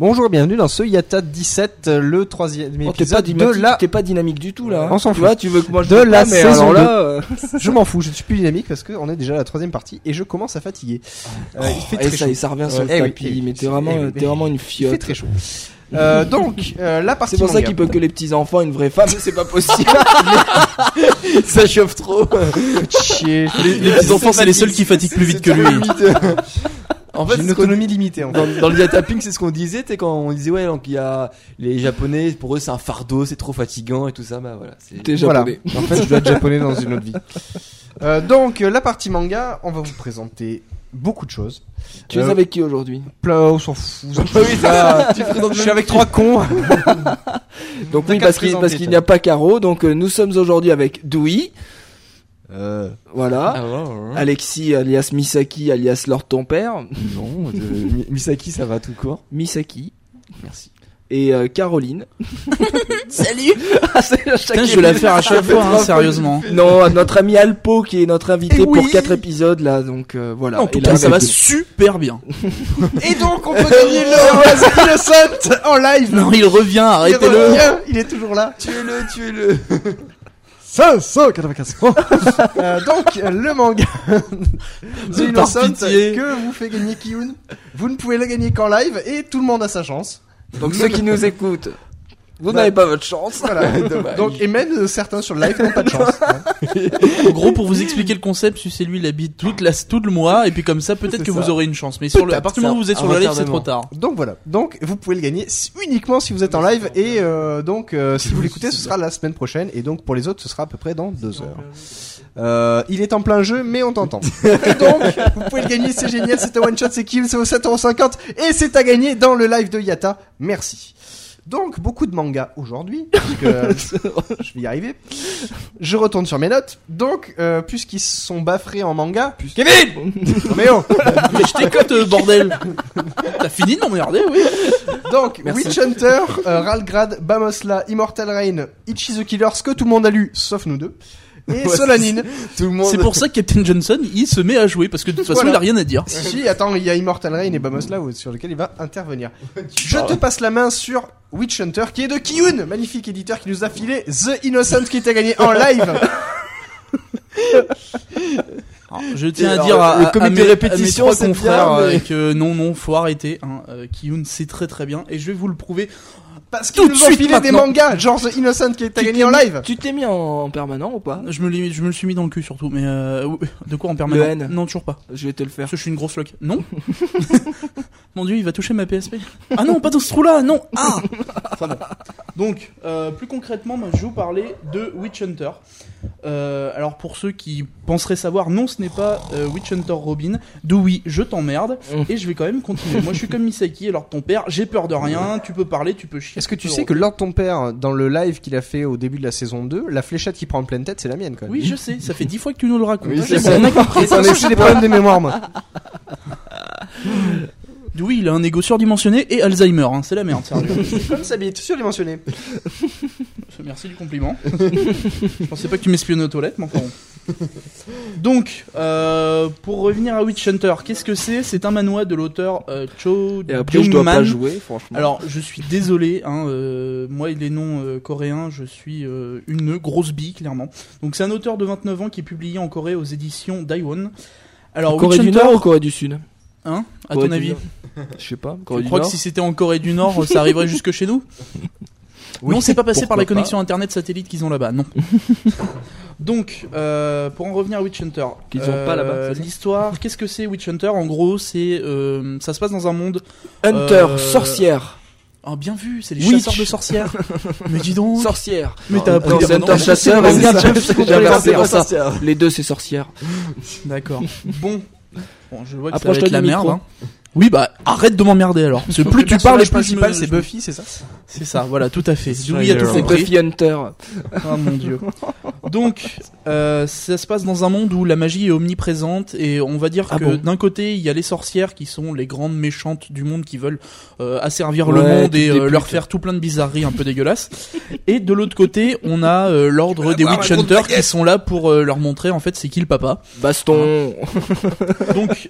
Bonjour et bienvenue dans ce Yata 17, le troisième Oh, épisode pas, de la... t'es pas dynamique du tout là. On s'en Tu fout. vois, tu veux que moi je De la mais saison alors là, euh, Je m'en fous, je ne suis plus dynamique parce qu'on est déjà à la troisième partie et je commence à fatiguer. Euh, il fait et très ça, chaud. et ça revient sur Ouais, le eh tapis, eh oui. mais t'es vraiment, Eh oui, t'es vraiment une Il fiotte. fait très chaud. Euh, donc, euh, la partie C'est pour ça qu'il peut que les petits enfants, une vraie femme, c'est pas possible. ça chauffe trop. chier. Les, les petits enfants, c'est les seuls qui fatiguent plus vite que lui. En fait, une autonomie limitée en fait. dans, dans le tapping, c'est ce qu'on disait, t'es quand on disait ouais, donc il y a les japonais, pour eux c'est un fardeau, c'est trop fatigant et tout ça, bah voilà. c'est- Voilà. En fait, je dois être japonais dans une autre vie. Euh, donc, euh, la partie manga, on va vous présenter beaucoup de choses. Tu es Euh, avec qui aujourd'hui? Plein, on s'en fout. je suis avec trois cons. Donc oui, parce qu'il n'y a pas Caro, donc euh, nous sommes aujourd'hui avec Dewey, Euh, voilà. Alexis alias Misaki alias Lord ton père, Non, euh, Mi- Misaki ça va tout court. Misaki. Merci. Et euh, Caroline. Salut Ah, Putain, je vais la faire à chaque fois, hein, sérieusement. Non, notre ami Alpo qui est notre invité Eh oui. pour quatre épisodes là, donc euh, voilà. En tout Et cas, là, ça va super bien. Et donc, on peut gagner le Innocent en live. Non, il revient, il arrêtez-le. revient, il est toujours là. Tuez-le, tuez-le. 595 euh, Donc, le manga The Par Innocent pitié. que vous fait gagner Kiyun, vous ne pouvez le gagner qu'en live et tout le monde a sa chance. Donc ceux qui nous écoutent, vous Bah. n'avez pas votre chance. Voilà. Donc, et même euh, certains sur le live n'ont pas de chance. En gros, pour vous expliquer le concept, c'est lui, il habite toute la, tout le mois, et puis comme ça, peut-être que ça. vous aurez une chance. Mais sur le, à partir du moment où vous êtes sur le live, c'est trop tard. Donc voilà. Donc vous pouvez le gagner uniquement si vous êtes en live et euh, donc euh, si vous l'écoutez, ce sera la semaine prochaine et donc pour les autres, ce sera à peu près dans deux heures. Euh, il est en plein jeu, mais on t'entend. et donc, vous pouvez le gagner, c'est génial, c'est un one shot, c'est Kim, c'est au 7,50€ et c'est à gagner dans le live de Yata. Merci. Donc, beaucoup de mangas aujourd'hui, parce que je vais y arriver. Je retourne sur mes notes. Donc, euh, puisqu'ils sont baffrés en manga, Kevin Mais oh Mais je t'écoute, euh, bordel. T'as fini de m'emmerder, oui. Donc, Witch Hunter, euh, Ralgrad, Bamosla, Immortal Rain, Ichi the Killer, ce que tout le monde a lu, sauf nous deux, et Ouais, Solanine. Tout le monde. C'est pour ça que Captain Johnson, il se met à jouer, parce que de toute façon, Voilà. il a rien à dire. Si, attends, il y a Immortal Rain et Bamosla où- sur lequel il va intervenir. Je te passe la main sur Witch Hunter, qui est de Kiyun, magnifique éditeur qui nous a filé The Innocent qui était gagné en live. Alors, je tiens à dire à, le à- comité à mes, répétition, à mes trois confrères bien, mais- euh, que non, non, faut arrêter. Hein. Euh, Kiyun, c'est très très bien, et je vais vous le prouver. Parce qu'ils nous ont des mangas, genre The Innocent qui était Tu gagné en live. Tu t'es mis en permanent ou pas Je me, l'ai- je me le suis mis dans le cul surtout, mais euh, de quoi en permanent Le N. Non, toujours pas. Je vais te le faire. Parce que je suis une grosse loque. Non Mon dieu, il va toucher ma PSP. Ah non, pas dans ce trou-là, non Ah Enfin bon. Donc, euh, plus concrètement, moi, je vais vous parler de Witch Hunter. Euh, alors, pour ceux qui penseraient savoir, non, ce n'est pas euh, Witch Hunter Robin. De oui, je t'emmerde. Mm. Et je vais quand même continuer. moi, je suis comme Misaki, alors ton père, j'ai peur de rien, tu peux parler, tu peux chier. Est-ce que tu sais que lors de ton père, dans le live qu'il a fait au début de la saison 2, la fléchette qui prend en pleine tête, c'est la mienne quand même. Oui, je sais, ça fait dix fois que tu nous le racontes. Oui, C'est c'est bon, on a compris. J'en ai aussi des problèmes de mémoire, moi. Oui, il a un ego surdimensionné et Alzheimer, hein, c'est la merde, sérieux. Comme ça, bite, surdimensionné. Merci du compliment. Je pensais pas que tu m'espionnais aux toilettes, mais enfin bon. Donc, euh, pour revenir à Witch Hunter, qu'est-ce que c'est? C'est un manoir de l'auteur euh, Cho Et après, je dois pas Jung-man. jouer, franchement. Alors, je suis désolé, hein, euh, moi et les noms coréens, je suis une grosse bille, clairement. Donc, c'est un auteur de 29 ans qui est publié en Corée aux éditions Daiwon. Alors, Corée Witch du Hunter, Nord ou Corée du Sud? Hein, à Corée ton avis? Je sais pas. Corée Tu du crois que si c'était en Corée du Nord, ça arriverait jusque chez nous? Oui, Non, c'est pas passé par la pourquoi connexion internet satellite qu'ils ont là-bas, non. Donc, euh, pour en revenir à Witch Hunter, Qu'ils ont pas là-bas, ça L'histoire, qu'est-ce que c'est Witch Hunter? En gros, c'est, euh, ça se passe dans un monde Hunter, Euh, sorcière. Ah, bien vu, c'est les Witch. chasseurs de sorcières. mais dis donc. Sorcière. Mais t'as appris c'est un chasseur. et. Les deux, c'est sorcière. D'accord. Bon. Bon, je vois que Approche-toi ça va être la merde. hein. Oui, bah arrête de m'emmerder alors. Parce que plus tu parles, et plus je me- principal, c'est Buffy, c'est ça C'est ça, voilà, tout à fait. Louis a tout compris. Buffy Hunter. Oh mon dieu. Donc, euh, ça se passe dans un monde où la magie est omniprésente et on va dire Ah que bon d'un côté il y a les sorcières qui sont les grandes méchantes du monde qui veulent euh, asservir le monde et euh, leur faire tout plein de bizarreries un peu dégueulasses. Et de l'autre côté, on a l'ordre des witch hunters qui sont là pour leur montrer en fait c'est qui le papa. Baston. Donc,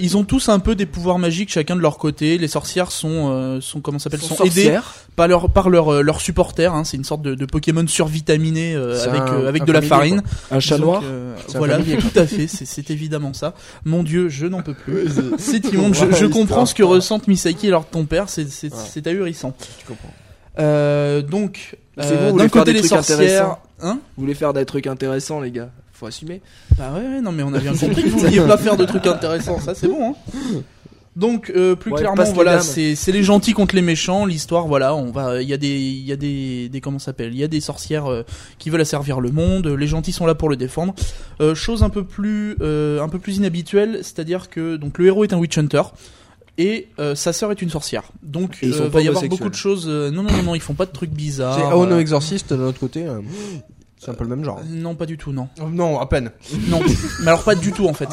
ils ont tous un peu des pouvoirs magiques chacun de leur côté. Les sorcières sont, euh, sont comment s'appelle, sont, aidées par leur par leur euh, leur supporters. Hein. C'est une sorte de, de Pokémon survitaminé euh, avec un- euh, avec un de la farine. Un chat Donc, noir. euh, un voilà, familier, tout à fait. C'est évidemment ça. Mon Dieu, je n'en peux plus. C'est immonde. Je, je comprends ce que ressentent Misaki et leur ton père. C'est c'est Ouais. ahurissant. Tu comprends. Euh, donc, euh, d'un côté les sorcières. Hein? Vous voulez faire des trucs intéressants, les gars? Faut assumer. Bah ouais, ouais, non mais on a bien compris que vous vouliez pas faire de trucs intéressants, ça c'est bon. Hein. Donc euh, plus Ouais, clairement, voilà, c'est les gentils contre les méchants. L'histoire, voilà, on va, il y a des, il y a des, des comment ça s'appelle, il y a des sorcières euh, qui veulent asservir le monde. Les gentils sont là pour le défendre. Euh, chose un peu plus, euh, un peu plus inhabituelle, c'est-à-dire que donc le héros est un witch hunter. Et euh, sa sœur est une sorcière. Donc ils euh, va y avoir beaucoup de choses. euh, non, non, non, non, ils font pas de trucs bizarres. C'est Aono euh, Exorcist de l'autre côté. euh, C'est un peu le même genre. Non, pas du tout, non. Oh, Non, à peine. Non, mais alors pas du tout en fait.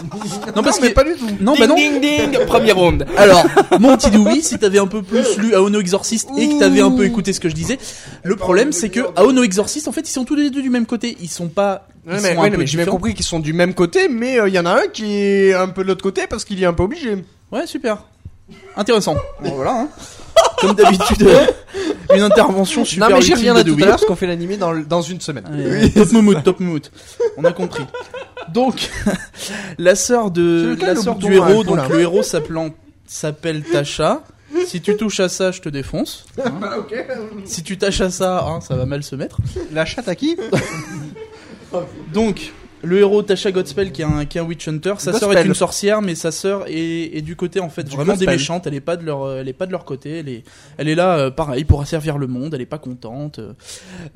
Non parce mais que pas du tout. non, bah non. ding ding. Premier round. Alors, mon petit Louis, si t'avais un peu plus lu Aono Exorcist et que t'avais un peu écouté ce que je disais, le problème c'est que Aono Exorcist, en fait, ils sont tous les deux du même côté. Ils sont pas. Ils Ouais, mais, ouais, j'ai bien compris qu'ils sont du même côté, mais il y en a un qui est un peu de l'autre côté parce qu'il est un peu obligé. Ouais, super. Intéressant. Bon, voilà. Hein. Comme d'habitude, euh, une intervention super non, mais j'y utile reviendrai de tout à l'heure parce qu'on fait l'animé dans, le- dans une semaine. Ouais, top top. On a compris. Donc, la sœur C'est de lequel la le sœur bouton du héros, donc là le héros s'appelant s'appelle Tasha. Si tu touches à ça, je te défonce. hein. Si tu tâches à ça, hein, ça va mal se mettre. La chatte à qui? Donc, le héros Tasha Godspell qui est un, qui est un witch hunter, sa sœur est une sorcière, mais sa sœur est, est du côté en fait Du vraiment des gospel. méchantes. Elle est pas de leur, elle est pas de leur côté. Elle est, elle est là, euh, pareil, pour asservir le monde. Elle est pas contente. Euh,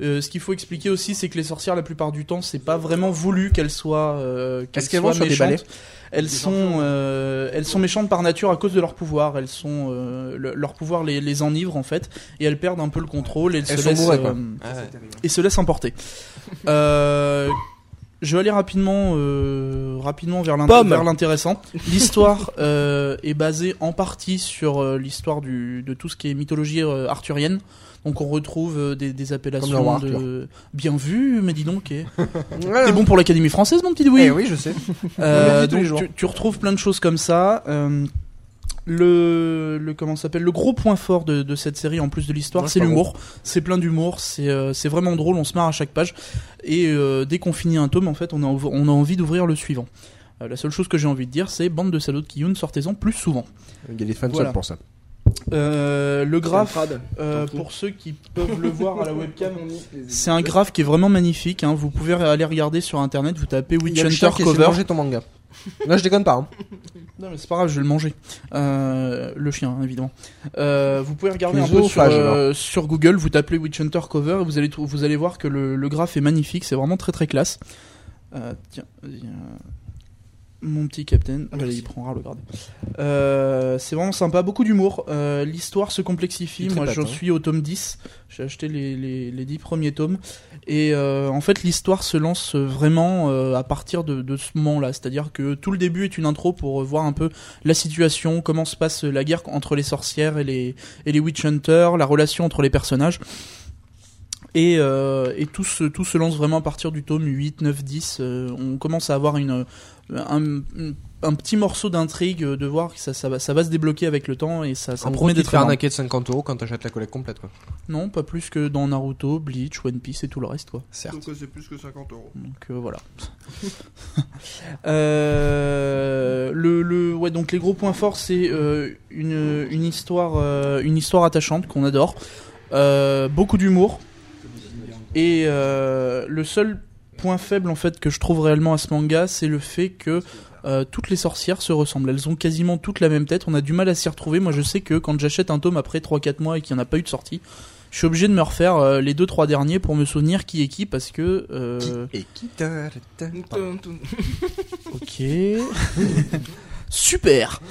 euh, ce qu'il faut expliquer aussi, c'est que les sorcières, la plupart du temps, c'est pas vraiment voulu qu'elles soient, euh, qu'elles Est-ce qu'elles soient des méchantes. Elles sont, euh, elles sont méchantes par nature à cause de leur pouvoir. Elles sont, euh, le- leur pouvoir les, les enivre en fait, et elles perdent un peu le contrôle. Et elles, Elles se laissent, euh, et se laisse emporter. Je vais aller rapidement, euh, rapidement vers l'intéressant. L'histoire euh, est basée en partie sur euh, l'histoire de tout ce qui est mythologie arthurienne. Donc on retrouve des, appellations de bien vu, mais dis donc, eh. Ouais, t'es bon pour l'Académie française, mon petit Louis. Eh oui, je sais. Donc tu, tu retrouves plein de choses comme ça. Le, le comment s'appelle le gros point fort de, de cette série en plus de l'histoire Ouais, c'est l'humour c'est plein d'humour c'est euh, c'est vraiment drôle on se marre à chaque page et euh, dès qu'on finit un tome en fait on a on a envie d'ouvrir le suivant Euh, la seule chose que j'ai envie de dire c'est bande de salauds de Kiyun sortez-en plus souvent Il y a des fans Voilà. pour ça. Euh, le graphe euh, pour ceux qui peuvent le voir à la webcam c'est un graphe qui est vraiment magnifique hein. vous pouvez aller regarder sur internet vous tapez Witch Hunter cover ton manga. Là, je déconne pas. hein. Non mais c'est pas grave, je vais le manger. Euh, le chien, évidemment. Euh, vous pouvez regarder un peu sur, euh, sur Google, vous tapez Witch Hunter Cover et vous allez, vous allez voir que le, le graphe est magnifique, c'est vraiment très très classe. Tiens, vas-y, mon petit capitaine, allez, il prendra le grade. Euh, c'est vraiment sympa, beaucoup d'humour. Euh, L'histoire se complexifie, moi j'en suis au tome 10, j'ai acheté les, les, les 10 premiers tomes. Et euh, en fait, l'histoire se lance vraiment à partir de, de ce moment-là. C'est-à-dire que tout le début est une intro pour voir un peu la situation, comment se passe la guerre entre les sorcières et les, et les witch hunters, la relation entre les personnages. Et, euh, et tout, se, tout se lance vraiment à partir du tome 8, 9, 10. Euh, on commence à avoir une, un, un petit morceau d'intrigue de voir que ça, ça, va, ça va se débloquer avec le temps et ça, ça En gros, promet d'être arnaquer de 50 euros quand t'achètes la collecte complète, quoi. Non, pas plus que dans Naruto, Bleach, One Piece et tout le reste, quoi. Certes. Donc euh, c'est plus que 50 euros. Donc euh, voilà. Euh, le, le, ouais, donc les gros points forts, c'est euh, une, une histoire, euh, une histoire attachante qu'on adore, Euh, beaucoup d'humour, et euh, le seul point faible en fait que je trouve réellement à ce manga, c'est le fait que Euh, toutes les sorcières se ressemblent. Elles ont quasiment toutes la même tête. On a du mal à s'y retrouver. Moi, je sais que quand j'achète un tome après 3-4 mois et qu'il n'y en a pas eu de sortie, je suis obligé de me refaire euh, les 2-3 derniers pour me souvenir qui est qui parce que. euh, qui Ok. Super.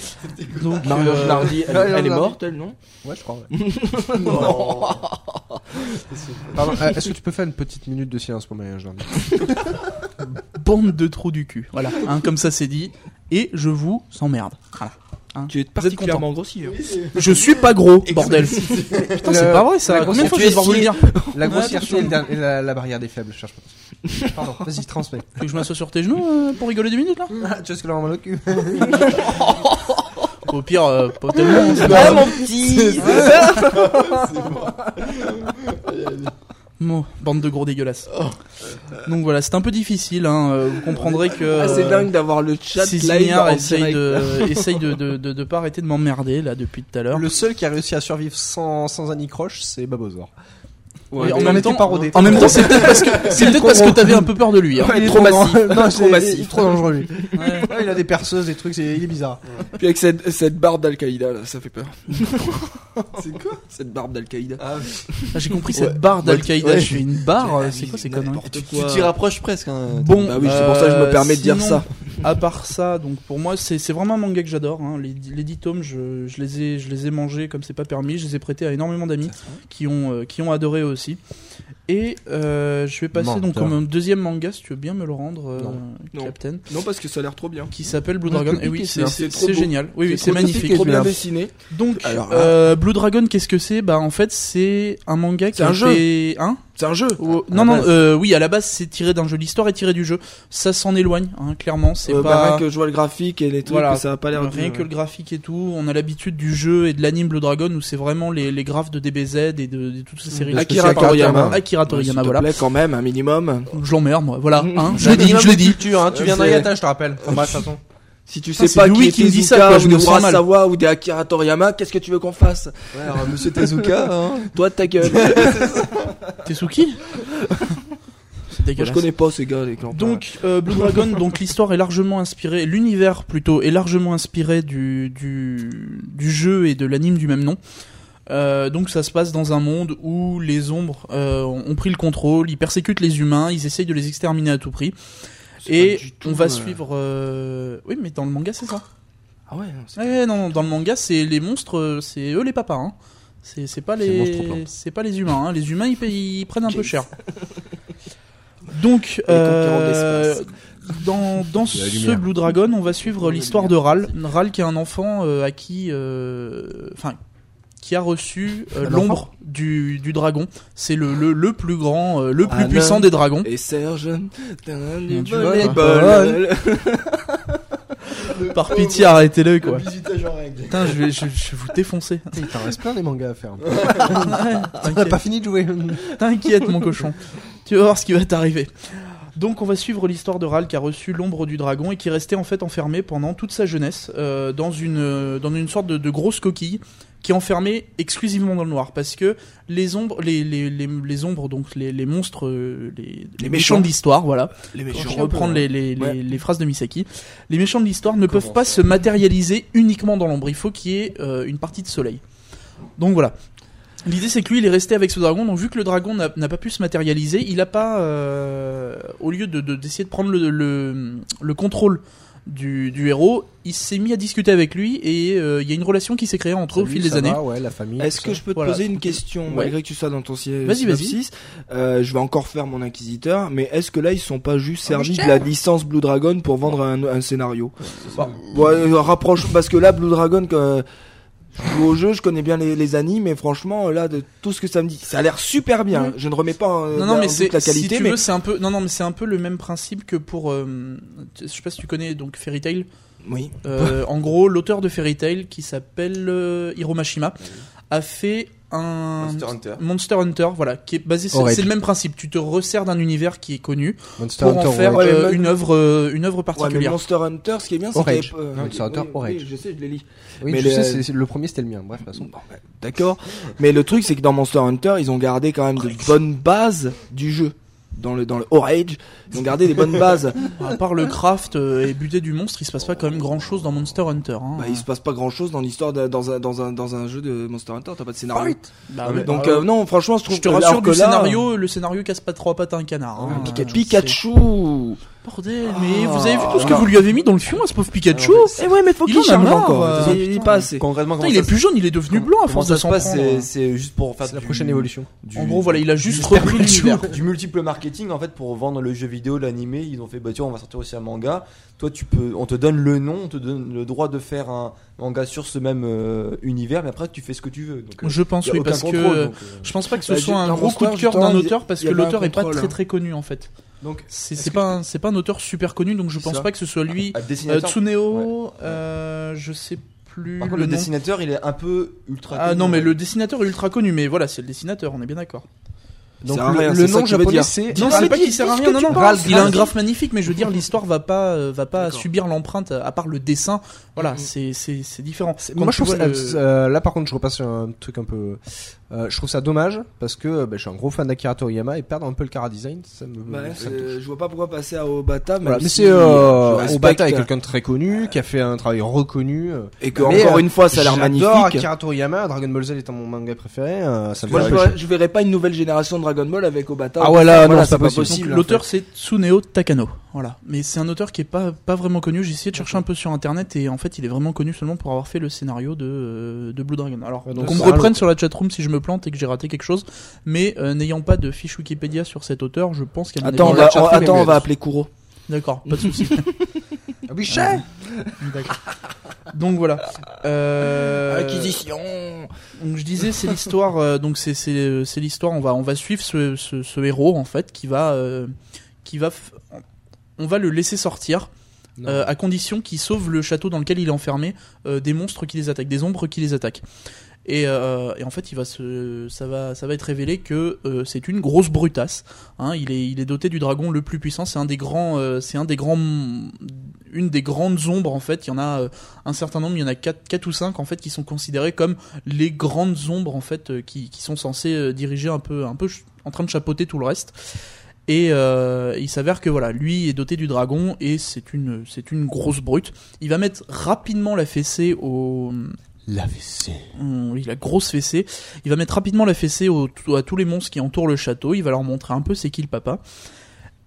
Donc, Marion euh, Nardi, elle, Marion elle est morte, elle, non? Ouais, je crois. ouais. Pardon, euh, est-ce que tu peux faire une petite minute de silence pour Jordan bande de trous du cul. Voilà, hein, comme ça c'est dit. Et je vous emmerde. Voilà. Hein. Tu es particulièrement grossier. hein. Je suis pas gros, bordel. Putain, c'est pas vrai ça. la La grossièreté et la, la barrière des faibles, je cherche pas. Pardon, vas-y, transmets. Tu veux que je m'assoie sur tes genoux euh, pour rigoler deux minutes là Ah, tu vois ce que l'on au cul Au pire, euh, pas tellement. c'est Ah, mon petit Bon, bande de gros dégueulasses. Donc voilà, c'est un peu difficile. Hein. euh, Vous comprendrez que. Ah, C'est dingue d'avoir le chat Six live en essaye direct. de, essaye de, de, de, de pas arrêter de m'emmerder là depuis tout à l'heure. Le seul qui a réussi à survivre sans, sans anicroche, c'est Babozor. Ouais, en même était temps, pas rodé. en même temps, c'est peut-être parce que c'est peut-être parce que t'avais un peu peur de lui. Hein. Il est trop massif. non, Trop c'est- massif. il est trop dangereux lui. Ouais. Ouais, il a des perceuses, des trucs, c'est- il est bizarre. Puis avec cette, cette barbe d'Al-Qaïda, là, ça fait peur. c'est quoi? Cette barbe d'Al-Qaïda. Ah, J'ai compris cette barre d'Al-Qaïda. ouais. Je fais une barre. C'est quoi ces conneries n'importe Tu t'y rapproches presque. Hein. Bon, Bah oui, c'est pour ça que je me euh, permets de dire ça. À part ça, donc pour moi, c'est vraiment un manga que j'adore. Hein. Les, les 10 tomes, je, je les ai, je les ai mangés comme c'est pas permis. Je les ai prêtés à énormément d'amis qui ont, euh, qui ont adoré aussi. Et euh, je vais passer donc comme un deuxième manga, si tu veux bien me le rendre, euh, Non. Captain, Non, parce que ça a l'air trop bien. qui s'appelle Blue Dragon. Et oui, c'est génial. Oui, oui, c'est magnifique. trop bien dessiné. Donc, Alors euh, Blue Dragon, qu'est-ce que c'est? Bah, en fait, c'est un manga qui C'est a un jeu. Hein? C'est un jeu. Oh, Non, non, euh, oui, à la base, c'est tiré d'un jeu. L'histoire est tirée du jeu. Ça s'en éloigne, hein, clairement. C'est Euh, bah, pas. rien que je vois le graphique et les trucs, Voilà. ça a pas l'air Rien de- que le graphique et tout, on a l'habitude du jeu et de l'anime Blue Dragon où c'est vraiment les, les graphes de DBZ et de, de toutes ces séries. Akira Akira Toriyama. Toriyama. Akira Ouais, Toriyama, voilà. plaît, quand même, un minimum. Je l'emmerde, moi. Voilà, hein, je Un l'ai dit, je l'ai de dit. culture, hein, tu viens C'est- d'Ayata, je te rappelle. De toute façon. Si tu sais c'est pas Louis qui qui est me dit ça, quoi, je ou me des sens mal. Urasawa ou des Akira Toriyama, qu'est-ce que tu veux qu'on fasse Ouais, alors, Monsieur Tezuka, hein. Toi, ta gueule. Tesuki C'est Moi, je connais pas ces gars, les clans. Donc euh, Blue Dragon, donc l'histoire est largement inspirée, l'univers plutôt est largement inspiré du du, du jeu et de l'anime du même nom. Euh, donc ça se passe dans un monde où les ombres euh, ont pris le contrôle, ils persécutent les humains, ils essayent de les exterminer à tout prix. Et tout, on va euh, suivre. euh, Oui, mais dans le manga c'est ça. Ah ouais, non, c'est- Ouais, non, dans le manga c'est les monstres, euh, c'est eux les papas. Hein. C'est c'est pas les c'est pas les humains. Hein. Les humains ils, prennent un peu cher. Donc euh, dans dans ce. Blue Dragon, on va suivre l'histoire de Ral. Ral qui est un enfant à qui, enfin, qui a reçu euh, l'ombre du, du dragon. C'est le, le le plus grand, euh, le plus puissant des dragons. Et Serge, t'as un Du du volleyball. volleyball. Par pitié, arrêtez-le quoi. Putain, je vais, je, je vais vous défoncer. Il t'en reste plein des mangas à faire. Ouais, t'inquiète. pas fini de jouer. T'inquiète, mon cochon. Tu vas voir ce qui va t'arriver. Donc, on va suivre l'histoire de Ral qui a reçu l'ombre du dragon et qui est resté en fait enfermé pendant toute sa jeunesse euh, dans une euh, dans une sorte de, de grosse coquille qui est enfermée exclusivement dans le noir parce que les ombres les les, les, les ombres donc les, les monstres euh, les, les méchants de l'histoire voilà Les méchants. reprends les, les, les, Ouais. les phrases de Misaki. Les méchants de l'histoire ne peuvent pas se matérialiser uniquement dans l'ombre. Il faut qu'il y ait euh, une partie de soleil. Donc voilà. L'idée c'est que lui il est resté avec ce dragon. Donc vu que le dragon n'a pas pu se matérialiser, il a pas, euh, au lieu de de- d'essayer de, prendre le, le, le contrôle du, du héros, il s'est mis à discuter avec lui et euh, il y a une relation qui s'est créée entre eux au fil des années. va, ouais, la famille. Est-ce que ça. je peux te Voilà. poser une question, Ouais. malgré que tu sois dans ton si- Vas-y, vas-y. Euh, Je vais encore faire mon inquisiteur, mais est-ce que là ils sont pas juste servis de la licence Blue Dragon pour vendre un, un scénario? Ouais, euh, rapproche parce que là Blue Dragon, que je joue au jeu, je connais bien les, les animes, mais franchement là de tout ce que ça me dit, ça a l'air super bien. Mhm. Je ne remets pas en, Non, en non, mais doute c'est la si qualité, tu mais veux, c'est un peu, non, non, mais c'est un peu le même principe que pour, euh, je sais pas si tu connais donc Fairy Tail. oui. Euh, en gros, l'auteur de Fairy Tail, qui s'appelle euh, Hiro Mashima, a fait un Monster Hunter. Monster Hunter, voilà, qui est basé. C'est Orage. c'est le même principe. Tu te resserres d'un univers qui est connu Monster pour en Hunter, faire euh, Ouais, une œuvre, euh, une œuvre Ouais, mais particulière. Monster Hunter, ce qui est bien, c'est Orage. qu'il y a- euh, Monster Hunter, oui, oui, je sais, je l'ai lu. Oui, Mais je le- sais, le premier c'était le mien. Bref, de toute façon. Bon, bah, D'accord. Mais le truc, c'est que dans Monster Hunter, ils ont gardé quand même de bonnes bases du jeu. Dans le dans le Orage. Ils ont gardé des bonnes bases. À part le craft euh, et buter du monstre, il se passe pas quand même grand chose dans Monster Hunter. Hein. Bah, il se passe pas grand chose dans l'histoire dans un dans un dans un jeu de Monster Hunter. T'as pas de scénario. Bah, Ouais, Donc bah, euh, non, franchement, je trouve je te que- rassure que là, scénario, le scénario casse pas trois pattes à un canard. hein. Euh, Pikachu. Bordel, mais vous avez vu tout ce que Ah. vous lui avez mis dans le fion à ce pauvre Pikachu Eh ouais, mais faut Il qu'il en a encore. euh, il, il est pas assez. Concrètement, il est plus jaune, il est devenu blanc à force de se s'en. C'est juste pour faire la prochaine évolution. du- En gros, voilà, il a juste du- repris l'univers. du multiple marketing en fait pour vendre le jeu vidéo, l'animé. Ils ont fait bah tiens, on va sortir aussi un manga. Toi, tu peux, on te donne le nom, on te donne le droit de faire un manga sur ce même euh, univers, mais après tu fais ce que tu veux. Donc, euh, Je pense oui parce que je pense pas que ce Bah, soit un gros coup de cœur d'un auteur parce que l'auteur est pas très hein. très connu en fait. Donc, C'est pas un- c'est pas un auteur super connu donc je pense pas que ce soit lui. à Euh. Tsuneo, euh, je sais plus Par contre, le le nom. dessinateur, il est un peu ultra. Ah connu, non mais ouais. le dessinateur est ultra connu mais voilà c'est le dessinateur on est bien d'accord. Donc le, rien, le nom japonais c'est Non, c'est pas qu'il sert à rien, non, non. penses. Il a un graphe magnifique, mais je veux dire, l'histoire va pas, euh, va pas subir l'empreinte, à part le dessin. Voilà, c'est, c'est, c'est différent. Moi, je trouve ça, le- euh, là, par contre, je repasse sur un truc un peu. euh, je trouve ça dommage parce que euh, bah, je suis un gros fan d'Akira Toriyama et perdre un peu le cara design, ça me. Bah, ça me euh, je vois pas pourquoi passer à Obata. même Voilà, mais si c'est euh, Obata est quelqu'un de très connu, qui a fait un travail reconnu. euh, Et que encore euh, une fois, ça a l'air magnifique. Akira Toriyama, Dragon Ball Z étant mon manga préféré. euh, ça me Moi, fait je réfléchir. verrais, je verrais pas une nouvelle génération de Dragon Ball avec Obata. Ah ouais, là, Voilà, non, c'est pas possible. Donc, en l'auteur fait. c'est Tsuneo Takano. Voilà. Mais c'est un auteur qui est pas, pas vraiment connu. J'ai essayé de chercher un peu sur internet et en fait il est vraiment connu seulement pour avoir fait le scénario de, euh, de Blue Dragon. Alors Ouais, donc qu'on me reprenne sur la chatroom si je me plante et que j'ai raté quelque chose. Mais euh, n'ayant pas de fiche Wikipédia sur cet auteur, je pense qu'il y a Attends, on va, on- attends, on va appeler Kuro. D'accord, pas de souci. Ah oui, cher D'accord. Donc voilà. Euh, Acquisition. Donc je disais c'est l'histoire euh, donc c'est c'est c'est l'histoire. On va on va suivre ce, ce, ce héros en fait qui va euh, qui va f- on va le laisser sortir euh, à condition qu'il sauve le château dans lequel il est enfermé euh, des monstres qui les attaquent des ombres qui les attaquent et, euh, et en fait il va se ça va ça va être révélé que euh, c'est une grosse brutasse hein, il est il est doté du dragon le plus puissant c'est un des grands euh, c'est un des grands une des grandes ombres en fait il y en a un certain nombre, il y en a 4, quatre ou 5 en fait qui sont considérés comme les grandes ombres en fait qui, sont censées diriger un peu un peu en train de chapeauter tout le reste. Et il s'avère que voilà, lui est doté du dragon et c'est une c'est une grosse brute. Il va mettre rapidement la fessée au La WC. Hum, grosse fessée. Il va mettre rapidement la fessée au- à tous les monstres qui entourent le château. Il va leur montrer un peu c'est qui le papa.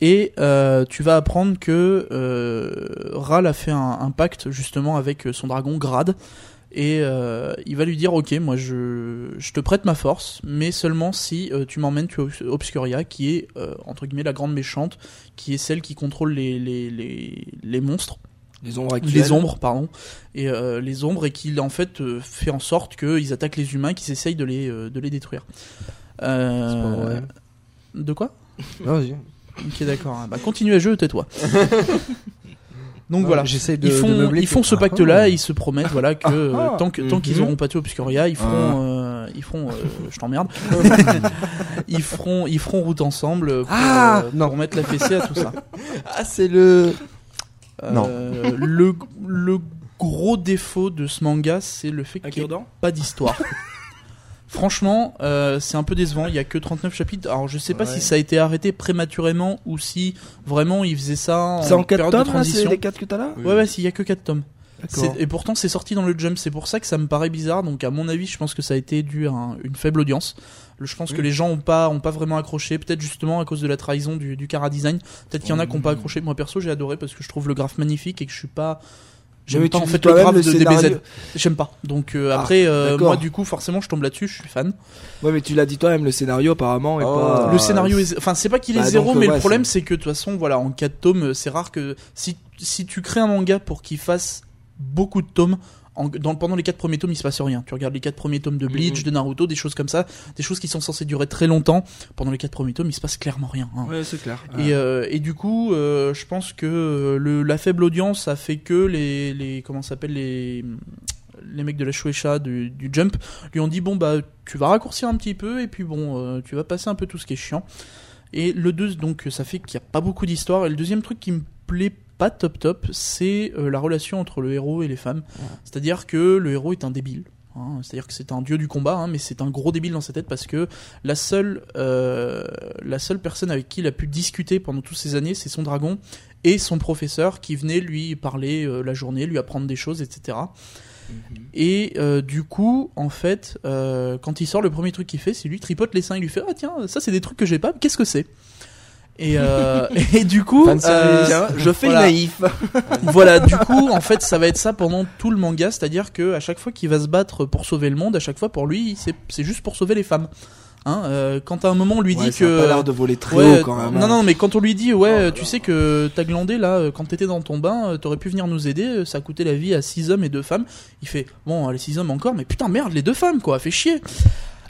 Et euh, tu vas apprendre que euh, Ral a fait un, pacte justement avec son dragon Grad. Et euh, il va lui dire ok moi je, te prête ma force mais seulement si tu m'emmènes tu Obs- Obscuria qui est entre guillemets la grande méchante qui est celle qui contrôle les, les, les, les monstres Les ombres actuelles. les ombres, pardon, et euh, les ombres, et qu'il en fait euh, fait en sorte qu'ils attaquent les humains, qu'ils essayent de les, euh, de les détruire. Pas. De quoi? Non, vas-y. Ok, d'accord. Bah, continue à jouer, tais-toi. Donc Non, voilà. J'essaie de, Ils font, de meubler ils font que- ce pacte-là, et ils se promettent voilà que euh, Ah, tant que tant qu'ils mhm. auront pas tué Obscuria, ils feront, Ah. ils feront, je t'emmerde, ils feront, ils feront route ensemble pour, Ah, pour mettre la fessée à tout ça. Ah, c'est le. Non. Euh, le le gros défaut de ce manga, c'est le fait qu'il n'y ait pas d'histoire. Franchement, euh, c'est un peu décevant. Il y a que 39 chapitres. Alors, je sais pas Ouais. si ça a été arrêté prématurément ou si vraiment il faisait ça en C'est en 4 période tomes, de transition. c'est les 4 que t'as là? Ouais, ouais, s'il y a que 4 tomes. Et pourtant, c'est sorti dans le Jump. C'est pour ça que ça me paraît bizarre. Donc, à mon avis, je pense que ça a été dû à un- une faible audience. Je pense que les gens ont pas, ont pas vraiment accroché. Peut-être justement à cause de la trahison du, du Cara Design. Peut-être qu'il y en a qui ont pas accroché. Moi, perso, j'ai adoré parce que je trouve le graphe magnifique et que je suis pas. J'aime pas en fait le graphe de DBZ. J'aime pas. Donc euh, Ah, après, euh, moi du coup, forcément, je tombe là-dessus. Je suis fan. Ouais, mais tu l'as dit toi-même, le scénario apparemment est Oh. pas. le scénario est, enfin, c'est pas qu'il est bah, zéro, donc, mais ouais, le problème c'est- c'est que de toute façon, voilà, en 4 tomes, c'est rare que si si tu crées un manga pour qu'il fasse beaucoup de tomes. En, dans, pendant les quatre premiers tomes, il se passe rien. Tu regardes les quatre premiers tomes de Bleach, de Naruto, des choses comme ça, des choses qui sont censées durer très longtemps. Pendant les quatre premiers tomes, il se passe clairement rien. hein. Ouais, c'est clair. Et, euh, et du coup, euh, je pense que euh, le, la faible audience a fait que les, les comment s'appelle les les mecs de la Shueisha du, du Jump lui ont dit bon bah tu vas raccourcir un petit peu et puis bon euh, tu vas passer un peu tout ce qui est chiant. Et le deux donc ça fait qu'il n'y a pas beaucoup d'histoire. Et le deuxième truc qui me plaît pas top top, c'est euh, la relation entre le héros et les femmes. C'est-à-dire que le héros est un débile. hein. C'est-à-dire que c'est un dieu du combat, hein, mais c'est un gros débile dans sa tête parce que la seule, euh, la seule personne avec qui il a pu discuter pendant toutes ces années, c'est son dragon et son professeur qui venait lui parler euh, la journée, lui apprendre des choses, etc. Et euh, du coup, en fait, quand il sort, le premier truc qu'il fait, c'est lui tripote les seins. Il lui fait Ah, tiens, ça, c'est des trucs que j'ai pas, qu'est-ce que c'est? Et, euh, et du coup, euh, je fais voilà. le naïf. voilà, du coup, en fait, ça va être ça pendant tout le manga, c'est-à-dire que à chaque fois qu'il va se battre pour sauver le monde, à chaque fois pour lui, c'est juste pour sauver les femmes. Hein, euh, quand à un moment on lui Ouais, dit ça a que pas l'air de voler très Ouais, haut quand même. non hein. non, mais quand on lui dit ouais, Oh là tu sais que t'as glandé là, euh, quand t'étais dans ton bain, euh, t'aurais pu venir nous aider, euh, ça a coûté la vie à six hommes et deux femmes. Il fait bon, les six hommes encore, mais putain merde, les deux femmes quoi, fait chier.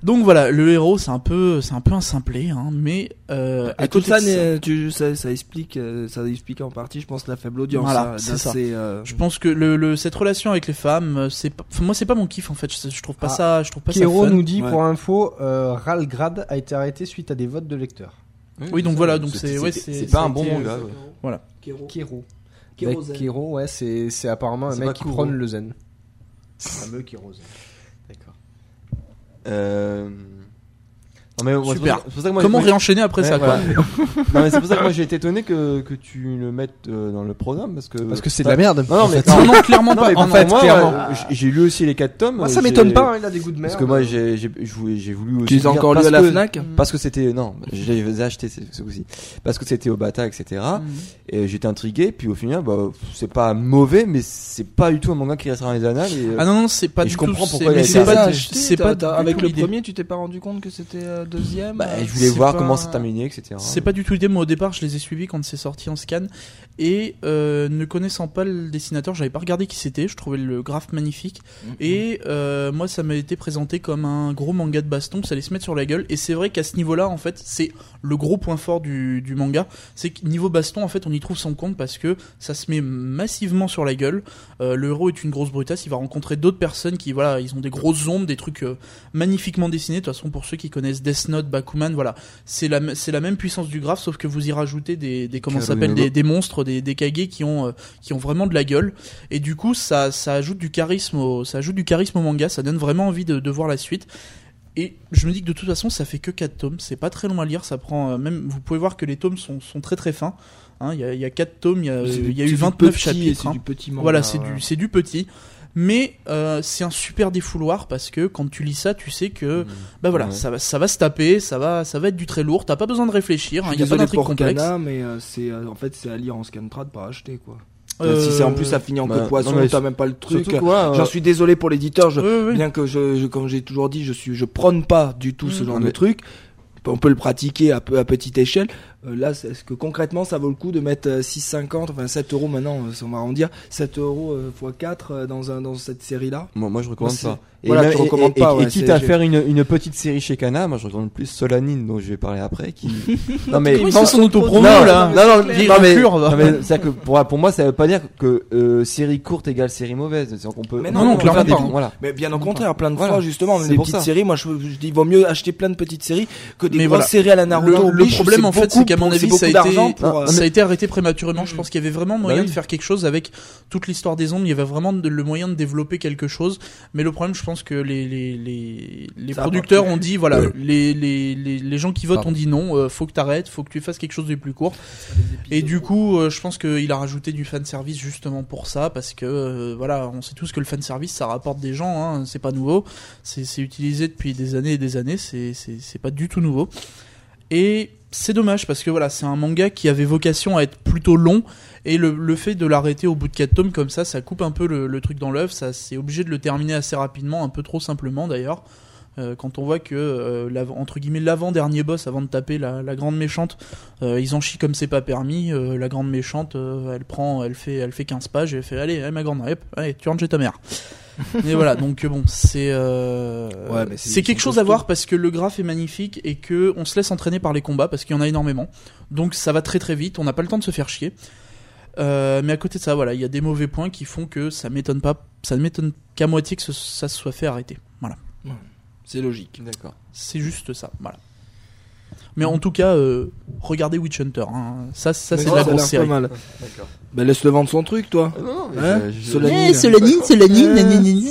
Donc voilà, le héros c'est un peu, c'est un peu un simplet, hein, mais euh, à Et tout côté ça, de ça- tu, ça, ça explique, euh, ça explique en partie, je pense, la faible audience. Voilà, hein, c'est ça. euh, Je pense que le, le- cette relation avec les femmes, euh, c'est moi c'est pas mon kiff en fait. Je, je trouve pas Ah. ça, je trouve pas Kero ça fun. nous dit Ouais. pour info, euh, Ralgrad a été arrêté suite à des votes de lecteurs. Oui, donc voilà, donc c'est ouais, c'est c'est pas un bon manga. ouais. Kero. Kérosène. Mec, Kero, ouais, c'est c'est apparemment un C'est mec qui prône le zen. Le fameux Kérosène. D'accord. Euh... Non, mais moi, c'est Super. pour ça- c'est pour ça que moi- Comment moi, réenchaîner après Ouais, ça quoi voilà. non, mais c'est pour ça que moi j'ai été étonné que, que tu le mettes euh, dans le programme parce que Parce que c'est de la merde. Non, non, mais Non, non, clairement Non, pas. mais En fait, moi, clairement. euh, j'ai- lu aussi les 4 tomes. Moi, ça euh, m'étonne pas, hein, il a des goûts de merde. Parce que moi j'ai j'ai j'ai voulu, aussi. Tu les as encore lu parce à la que- Fnac? Parce que c'était non, je les ai achetés ce coup-ci. Parce que c'était au Bata, etc. Mhm. Et j'étais intrigué. Puis au final, bah, c'est pas mauvais, mais c'est pas du tout un manga qui restera dans les annales. Et, Ah non non, c'est pas je tout. comprends pourquoi c'est pas, avec le premier, tu t'es pas rendu compte que c'était euh, deuxième bah, euh, je voulais c'est voir pas- comment ça terminait, etc. C'est pas du tout l'idée. Moi, au départ, je les ai suivis quand c'est sorti en scan. Et euh, ne connaissant pas le dessinateur, j'avais pas regardé qui c'était. Je trouvais le graphe magnifique. Et euh, moi, ça m'a été présenté comme un gros manga de baston. Ça allait se mettre sur la gueule. Et c'est vrai qu'à ce niveau-là, en fait, c'est le gros point fort du, du manga. C'est que niveau baston, en fait, on y trouve son compte parce que ça se met massivement sur la gueule. Euh, le héros est une grosse brutasse. Il va rencontrer d'autres personnes qui, voilà, ils ont des grosses ombres, des trucs euh, magnifiquement dessinés. De toute façon, pour ceux qui connaissent Death Note, Bakuman, voilà, c'est la, c'est la même puissance du graphe, sauf que vous y rajoutez des, des comment s'appelle, des, des monstres, des, des kage qui ont, euh, qui ont vraiment de la gueule. Et du coup, ça, ça ajoute du charisme au, ça ajoute du charisme au manga. Ça donne vraiment envie de, de voir la suite. Et je me dis que de toute façon, ça fait que 4 tomes. C'est pas très long à lire. Ça prend euh, même. Vous pouvez voir que les tomes sont, sont très très fins. Hein, Il y, a, y a 4 tomes. Il y a, y a eu c'est du 29 petit, chapitres. C'est hein. du petit manga. Voilà, c'est ouais. du, c'est du petit. Mais euh, c'est un super défouloir parce que quand tu lis ça, tu sais que bah voilà, Ouais. ça va, ça va se taper, ça va, ça va être du très lourd. T'as pas besoin de réfléchir. Je hein, Il y a pas d'intrigue complexe. Mais euh, c'est euh, en fait c'est à lire en scantrad, pas acheter quoi. Euh, Si c'est en plus ça finit en queue bah, de poisson, t'as même pas le truc. Euh, J'en suis désolé pour l'éditeur. Je. Bien que je, je- comme j'ai toujours dit, je suis, je prône pas du tout ce Mm. genre Mais- de truc. On peut le pratiquer à, peu, à petite échelle. Euh, là, c'est- est-ce que concrètement, ça vaut le coup de mettre euh, 6,50, enfin 7 euros maintenant, euh, si on va arrondir, 7 euros euh, x 4 dans, un, dans cette série-là? Moi, moi je recommande pas. Et voilà, même- tu et- recommandes et- pas, et- ouais, et quitte à faire une, une petite série chez Kana, moi je recommande plus Solanine dont je vais parler après. Qui... non mais Il vend son autopromo là. non, non, non, mais, non, mais c'est que pour, pour moi ça veut pas dire que euh, série courte égale série mauvaise. C'est qu'on peut. Mais on non, non, clairement pas. Voilà. Mais bien au contraire, plein de Voilà. fois justement, des pour petites ça. séries. Moi, je, je dis, il vaut mieux acheter plein de petites séries que des grosses séries à la Naruto. Le, le problème en fait, c'est qu'à mon avis, ça a, été, d'argent pour, Non, euh, ça a été arrêté prématurément. Je pense qu'il y avait vraiment moyen Bah oui. de faire quelque chose avec toute l'histoire des ombres. Il y avait vraiment de- le moyen de développer quelque chose. Mais le problème, je pense que les, les, les, les Ça a producteurs ont dit voilà, les, les, les, les gens qui votent Pardon. ont dit non, euh, faut que t'arrêtes, faut que tu fasses quelque chose de plus court. Et du coup, euh, je pense qu'il a rajouté du fan service justement pour ça, parce que euh, voilà, on sait tous que le fan service ça rapporte des gens, hein, c'est pas nouveau, c'est utilisé depuis des années et des années, c'est pas du tout nouveau. Et c'est dommage parce que voilà, c'est un manga qui avait vocation à être plutôt long et le, fait de l'arrêter au bout de 4 tomes comme ça, ça coupe un peu le, truc dans l'œuf, ça c'est obligé de le terminer assez rapidement, un peu trop simplement d'ailleurs. Euh, quand on voit que euh, entre guillemets l'avant dernier boss avant de taper la, la grande méchante, euh, ils en chient comme c'est pas permis. la grande méchante, elle prend, elle fait, elle fait 15 pages et elle fait allez, allez ma grande, hop, allez, tu rentres chez ta mère. et voilà, donc bon, c'est Ouais, mais c'est- quelque chose à voir parce que le graphe est magnifique et que on se laisse entraîner par les combats parce qu'il y en a énormément. Donc ça va très très vite, on n'a pas le temps de se faire chier. Euh, mais à côté de ça, voilà, il y a des mauvais points qui font que ça m'étonne pas, ça ne m'étonne qu'à moitié que ce- ça se soit fait arrêter. Voilà, C'est logique. D'accord. c'est juste ça. Voilà. Mais en tout cas, euh, regardez Witch Hunter. hein. Ça, ça c'est de la grosse série. D'accord. Bah laisse-le vendre son truc, toi. Ah, non, non, mais Hein je- je- Solanine. Eh, Solanine, Solanine, Euh. nanani.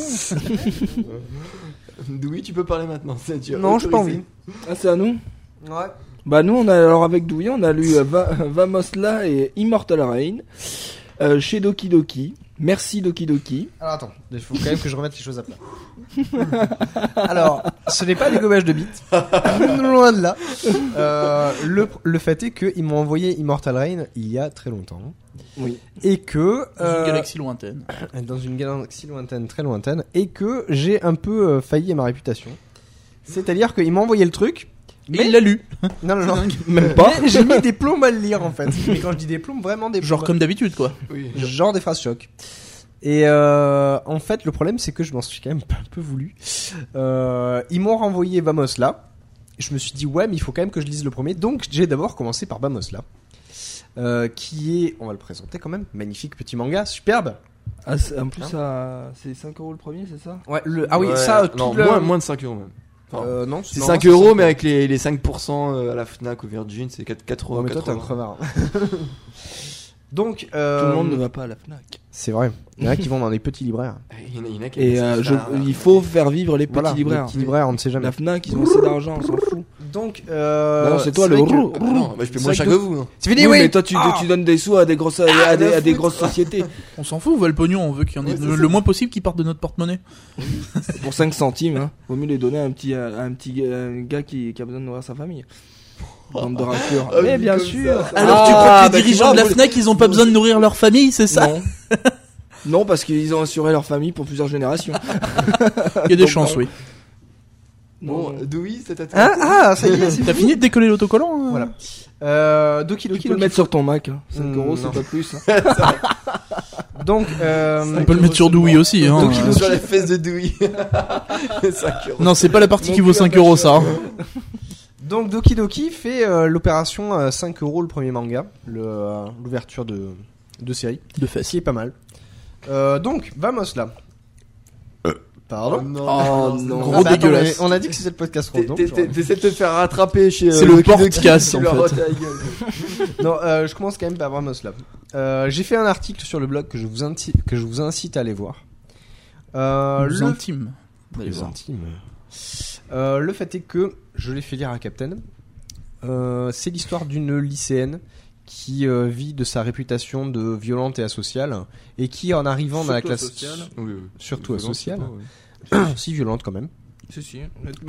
Oui, tu peux parler maintenant. c'est- tu as Non, j'ai pas autorisé. Ah, c'est à nous Ouais. Bah nous, on a alors avec Douillet, on a lu euh, Va- Vamosla et Immortal Rain euh, chez Doki Doki. Merci Doki Doki. Alors attends, il faut quand même que je remette les choses à plat. Alors, ce n'est pas des gobages de bits, loin de là. Euh, le, le fait est qu'ils m'ont envoyé Immortal Rain il y a très longtemps. Oui. Et que... Dans une euh, galaxie lointaine. dans une galaxie lointaine, très lointaine, et que j'ai un peu euh, failli à ma réputation. C'est-à-dire qu'il m'a envoyé le truc, Mais il l'a lu. Non, non, non. Même pas. J'ai mis des plombes à le lire en fait. Mais quand je dis des plombes, vraiment des plombes. Genre comme d'habitude, quoi. Oui. Genre des phrases choc. Et euh, en fait, le problème, c'est que je m'en suis quand même un peu voulu. Euh, ils m'ont renvoyé Vamos là. Je me suis dit, ouais, mais il faut quand même que je lise le premier. Donc, j'ai d'abord commencé par Vamos là. Euh, qui est, on va le présenter quand même, magnifique petit manga, superbe. Ah, en plus, ça- c'est 5 euros le premier, c'est ça? Ouais, le, ah oui, Ouais, ça, tout non, le- moins, moins de 5 euros même. Euh, non, c'est non, 5 c'est euros, mais avec les, les 5% euh, à la Fnac ou Virgin, c'est 4, 4 Ouais, euros. mais toi, t'es un 80. crevard. Donc, Tout euh, le monde ne va pas à la Fnac. C'est vrai. Il y en a qui vont dans des petits libraires. Il y en a- il y en a qui Et aiment euh, ça. je- il faut faire vivre les petits Voilà, libraires. les petits libraires, on ne sait jamais. La Fnac, ils ont assez d'argent, on s'en fout. Donc, euh, non, c'est toi le vrai que- roux. Ah, non, bah, je paie moins cher que- que vous. hein. C'est fini, Oui, oui. mais toi, tu, Ah. tu donnes des sous à des grosses, à, Ah, des, à grosses sociétés. On s'en fout, on veut le pognon, on veut qu'il y en ait Ouais, c'est le, ça. le moins possible qui parte de notre porte-monnaie. Pour 5 centimes, hein. Vaut mieux les donner à un petit, à un petit gars- un gars qui, qui a besoin de nourrir sa famille. Bande de raclures. Ah, mais dit bien comme sûr. ça. Alors tu Ah, crois que bah, les tu dirigeants vois, de la vous- FNAC, ils ont pas besoin de nourrir leur famille, c'est ça Non. non, parce qu'ils ont assuré leur famille pour plusieurs générations. Il y a des Donc, chances, non. oui. Bon, Non. Doui, c'est à toi. Hein ah, ça y est, c'est T'as fini de décoller l'autocollant hein Voilà. Euh, Doki Tu Doki peux le Doki. mettre sur ton Mac. hein. 5 Hmm, euros, c'est non. pas plus. hein. Donc, euh, On peut le mettre sur Doui aussi. Hein. Doki Doki. Sur la fesse de Doui. 5 euros. Non, c'est pas la partie Mon qui vaut cul 5 a euros, ça. hein. Donc Doki Doki fait euh, l'opération à 5 euros le premier manga, le, euh, l'ouverture de, de série, De ce fesses. qui est pas mal. Euh, donc, vamos là. Pardon. non. Oh non. Gros Ah bah, attends, dégueulasse. mais On a dit que c'était le podcast T'es- T'essaies de te faire rattraper chez. C'est euh, le podcast, en fait. Non, euh, je commence quand même par Vamos là. Euh, j'ai fait un article sur le blog que je vous, inti- que je vous incite à aller voir. Euh, Plus le intime. Allez Plus voir. intime. Euh, le fait est que je l'ai fait lire à Captain. Euh, c'est l'histoire d'une lycéenne qui euh, vit de sa réputation de violente et asociale et qui en arrivant dans la classe Oui, oui. surtout asociale, c'est pas, si violente quand même. Si, si.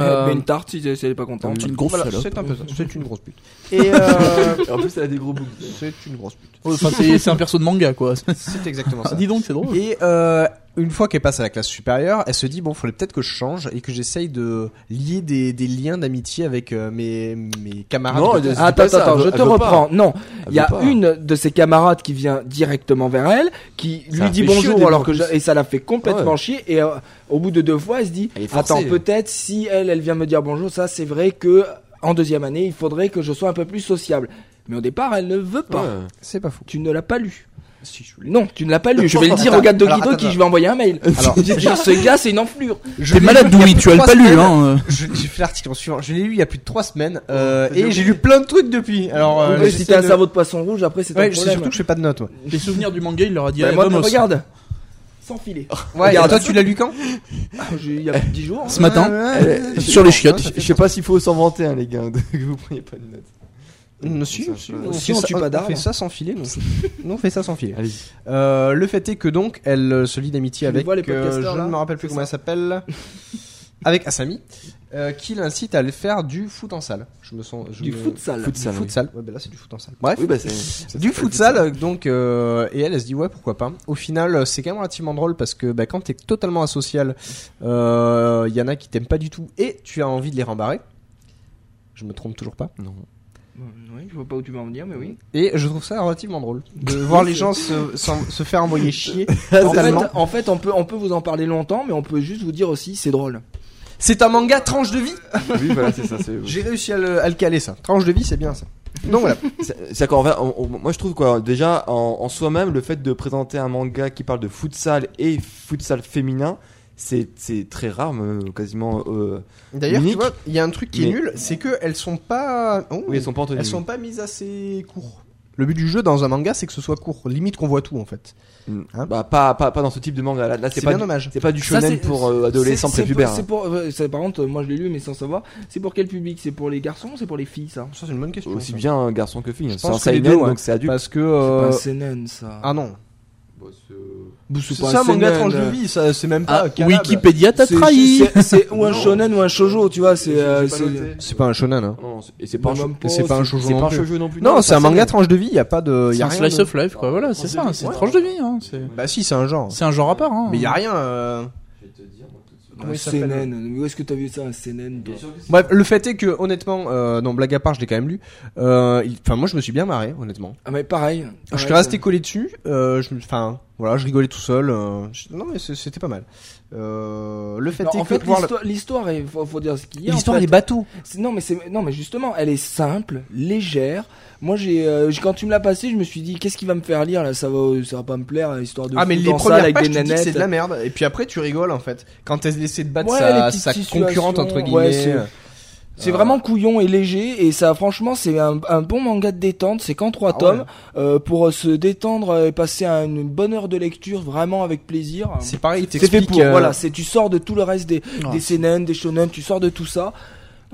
Euh, Mais une tarte si elle est pas contente. Une grosse Voilà, salope. c'est un peu ça. C'est une grosse pute. Et euh, En plus, elle a des gros boucles. c'est une grosse pute. Ouais, Enfin, c'est c'est un perso de manga, quoi. C'est exactement Ah, ça. dis donc, c'est drôle. Et euh, une fois qu'elle passe à la classe supérieure, elle se dit bon, faudrait peut-être que je change et que j'essaye de lier des, des liens d'amitié avec euh, mes, mes camarades. Non, elle-. Ah, attends, ça, attends, elle je te pas. reprends. Non, il y a une de ses camarades qui vient directement vers elle, qui Ça lui dit bonjour alors que je- et ça la fait complètement Ouais. chier. Et euh, au bout de deux fois, elle se dit Elle attends, peut-être si elle, elle vient me dire bonjour, ça c'est vrai que en deuxième année, il faudrait que je sois un peu plus sociable. Mais au départ, elle ne veut pas. Ouais. C'est pas fou. Tu ne l'as pas lu. Si, je voulais. Non, tu ne l'as pas lu. Je vais le dire au gars de Doki Doki, je vais envoyer un mail. Alors, ce gars, c'est une enflure. Je T'es malade, Doui, tu as pas lu, hein. Je- J'ai fait l'article en suivant. Je l'ai lu il y a plus de trois semaines euh, Oh, et j'ai lu plein de trucs depuis. Alors, euh, Ouais, si t'as un de- cerveau de poisson rouge, après c'est Ouais, problème. surtout que je fais pas de notes. Ouais, Les souvenirs du manga, il leur a dit Bah, moi, regarde. Sans filet. ouais et toi, tu l'as lu quand Ah, Il y a 10 jours. hein. Ce matin, Euh, sur les chiottes. Je sais pas s'il faut s'en vanter, hein, les gars, de- que vous preniez pas de notes. Non, si, Ça, si, ça- on si on tue pas on d'arbre. fait ça sans filet, non Non, on fait ça sans filet. Euh, le fait est que donc, elle euh, se lie d'amitié avec, vois, les euh, je ne me rappelle plus comment elle s'appelle, avec Asami, euh, qui l'incite à aller faire du foot en salle. Je me sens, je Du me- futsal. Du Futsal, oui. futsal. Ouais, ben là c'est du foot en salle. Bref. Oui, bah, c'est. ça Du futsal, euh, donc, euh, et elle, elle se dit ouais, pourquoi pas. Au final, c'est quand même relativement drôle parce que bah, quand t'es totalement asocial, euh, il y en a qui t'aiment pas du tout et tu as envie de les rembarrer. Je me trompe toujours pas. Non. Oui, je vois pas où tu vas en venir, mais oui. Et je trouve ça relativement drôle de voir les gens se, faire envoyer chier En fait, totalement. en fait, on peut, on peut vous en parler longtemps, mais on peut juste vous dire aussi, c'est drôle. C'est un manga tranche de vie. Oui, voilà, c'est ça. c'est- J'ai réussi à le, à le caler ça. Tranche de vie, c'est bien ça. Donc voilà. C'est moi je trouve quoi, déjà en, en soi-même, le fait de présenter un manga qui parle de futsal et futsal féminin, c'est c'est très rare, même, quasiment. euh, D'ailleurs, tu vois, il y a un truc qui est nul, c'est que elles sont pas. Oh, Oui, elles sont pas elles sont pas mises assez court. Le but du jeu dans un manga, c'est que ce soit court, limite qu'on voit tout en fait. hein. Bah, pas, pas, pas dans ce type de manga. Là, là C'est pas, bien du- dommage. c'est pas du shonen pour euh, adolescents c'est prépubères. pour- C'est pour, euh, par contre, moi je l'ai lu, mais sans savoir. C'est pour quel public? C'est pour les garçons ou c'est pour les filles, ça? Ça, c'est une bonne question. Aussi ça. bien un garçon que fille. C'est un seinen, ouais. donc c'est adulte. Parce que. C'est euh, pas un seinen, ça. Ah non. Bah, c'est- pas ça, un manga tranche de vie, ça, c'est même pas. Ah, calable. Wikipédia t'a c'est- trahi. c'est- C'est ou un Non. shonen ou un shoujo, tu vois. C'est. euh, c'est- C'est pas un shonen, hein. Non, c'est- et c'est pas un pas, c'est pas un shoujo C'est non pas un plus. shoujo non plus. Non, c'est un manga tranche de vie, y a pas de. Y C'est a un rien slice de- of life, quoi. Voilà, c'est ça. C'est une tranche de vie. Hein. C'est Bah si, c'est un genre. c'est un genre à part. Hein. Mais y a rien. euh, Comment Un il s'appelle seinen. Mais où est-ce que t'as vu ça, un toi Bref, le fait est que honnêtement, euh, non blague à part, je l'ai quand même lu. Euh, il- Enfin, moi, je me suis bien marré, honnêtement. Ah, mais pareil. je pareil, suis resté collé dessus. Euh, je, me- enfin, voilà, je rigolais tout seul. euh, je- non, mais c'est- c'était pas mal. Euh, le fait Non, est en que fait, l'histoire, l'histoire, est- faut, faut dire ce qu'il y a. en l'histoire fait. des bateaux. C'est- Non mais c'est non mais justement elle est simple, légère. Moi j'ai euh, quand tu me l'as passé, je me suis dit qu'est-ce qui va me faire lire là? Ça va ça va pas me plaire l'histoire de Ah mais les en premières avec pages, des c'est de la merde. Et puis après, tu rigoles en fait. Quand elle essaie de battre Ouais, sa, sa concurrente entre ouais, guillemets. c'est- C'est Euh, vraiment couillon et léger et ça franchement c'est un, un bon manga de détente, c'est qu'en trois Ah tomes ouais. euh, pour euh, se détendre et passer à une bonne heure de lecture vraiment avec plaisir. C'est pareil, il C'est fait pour euh, voilà, c'est tu sors de tout le reste des Ah. des seinen, des shonen, tu sors de tout ça.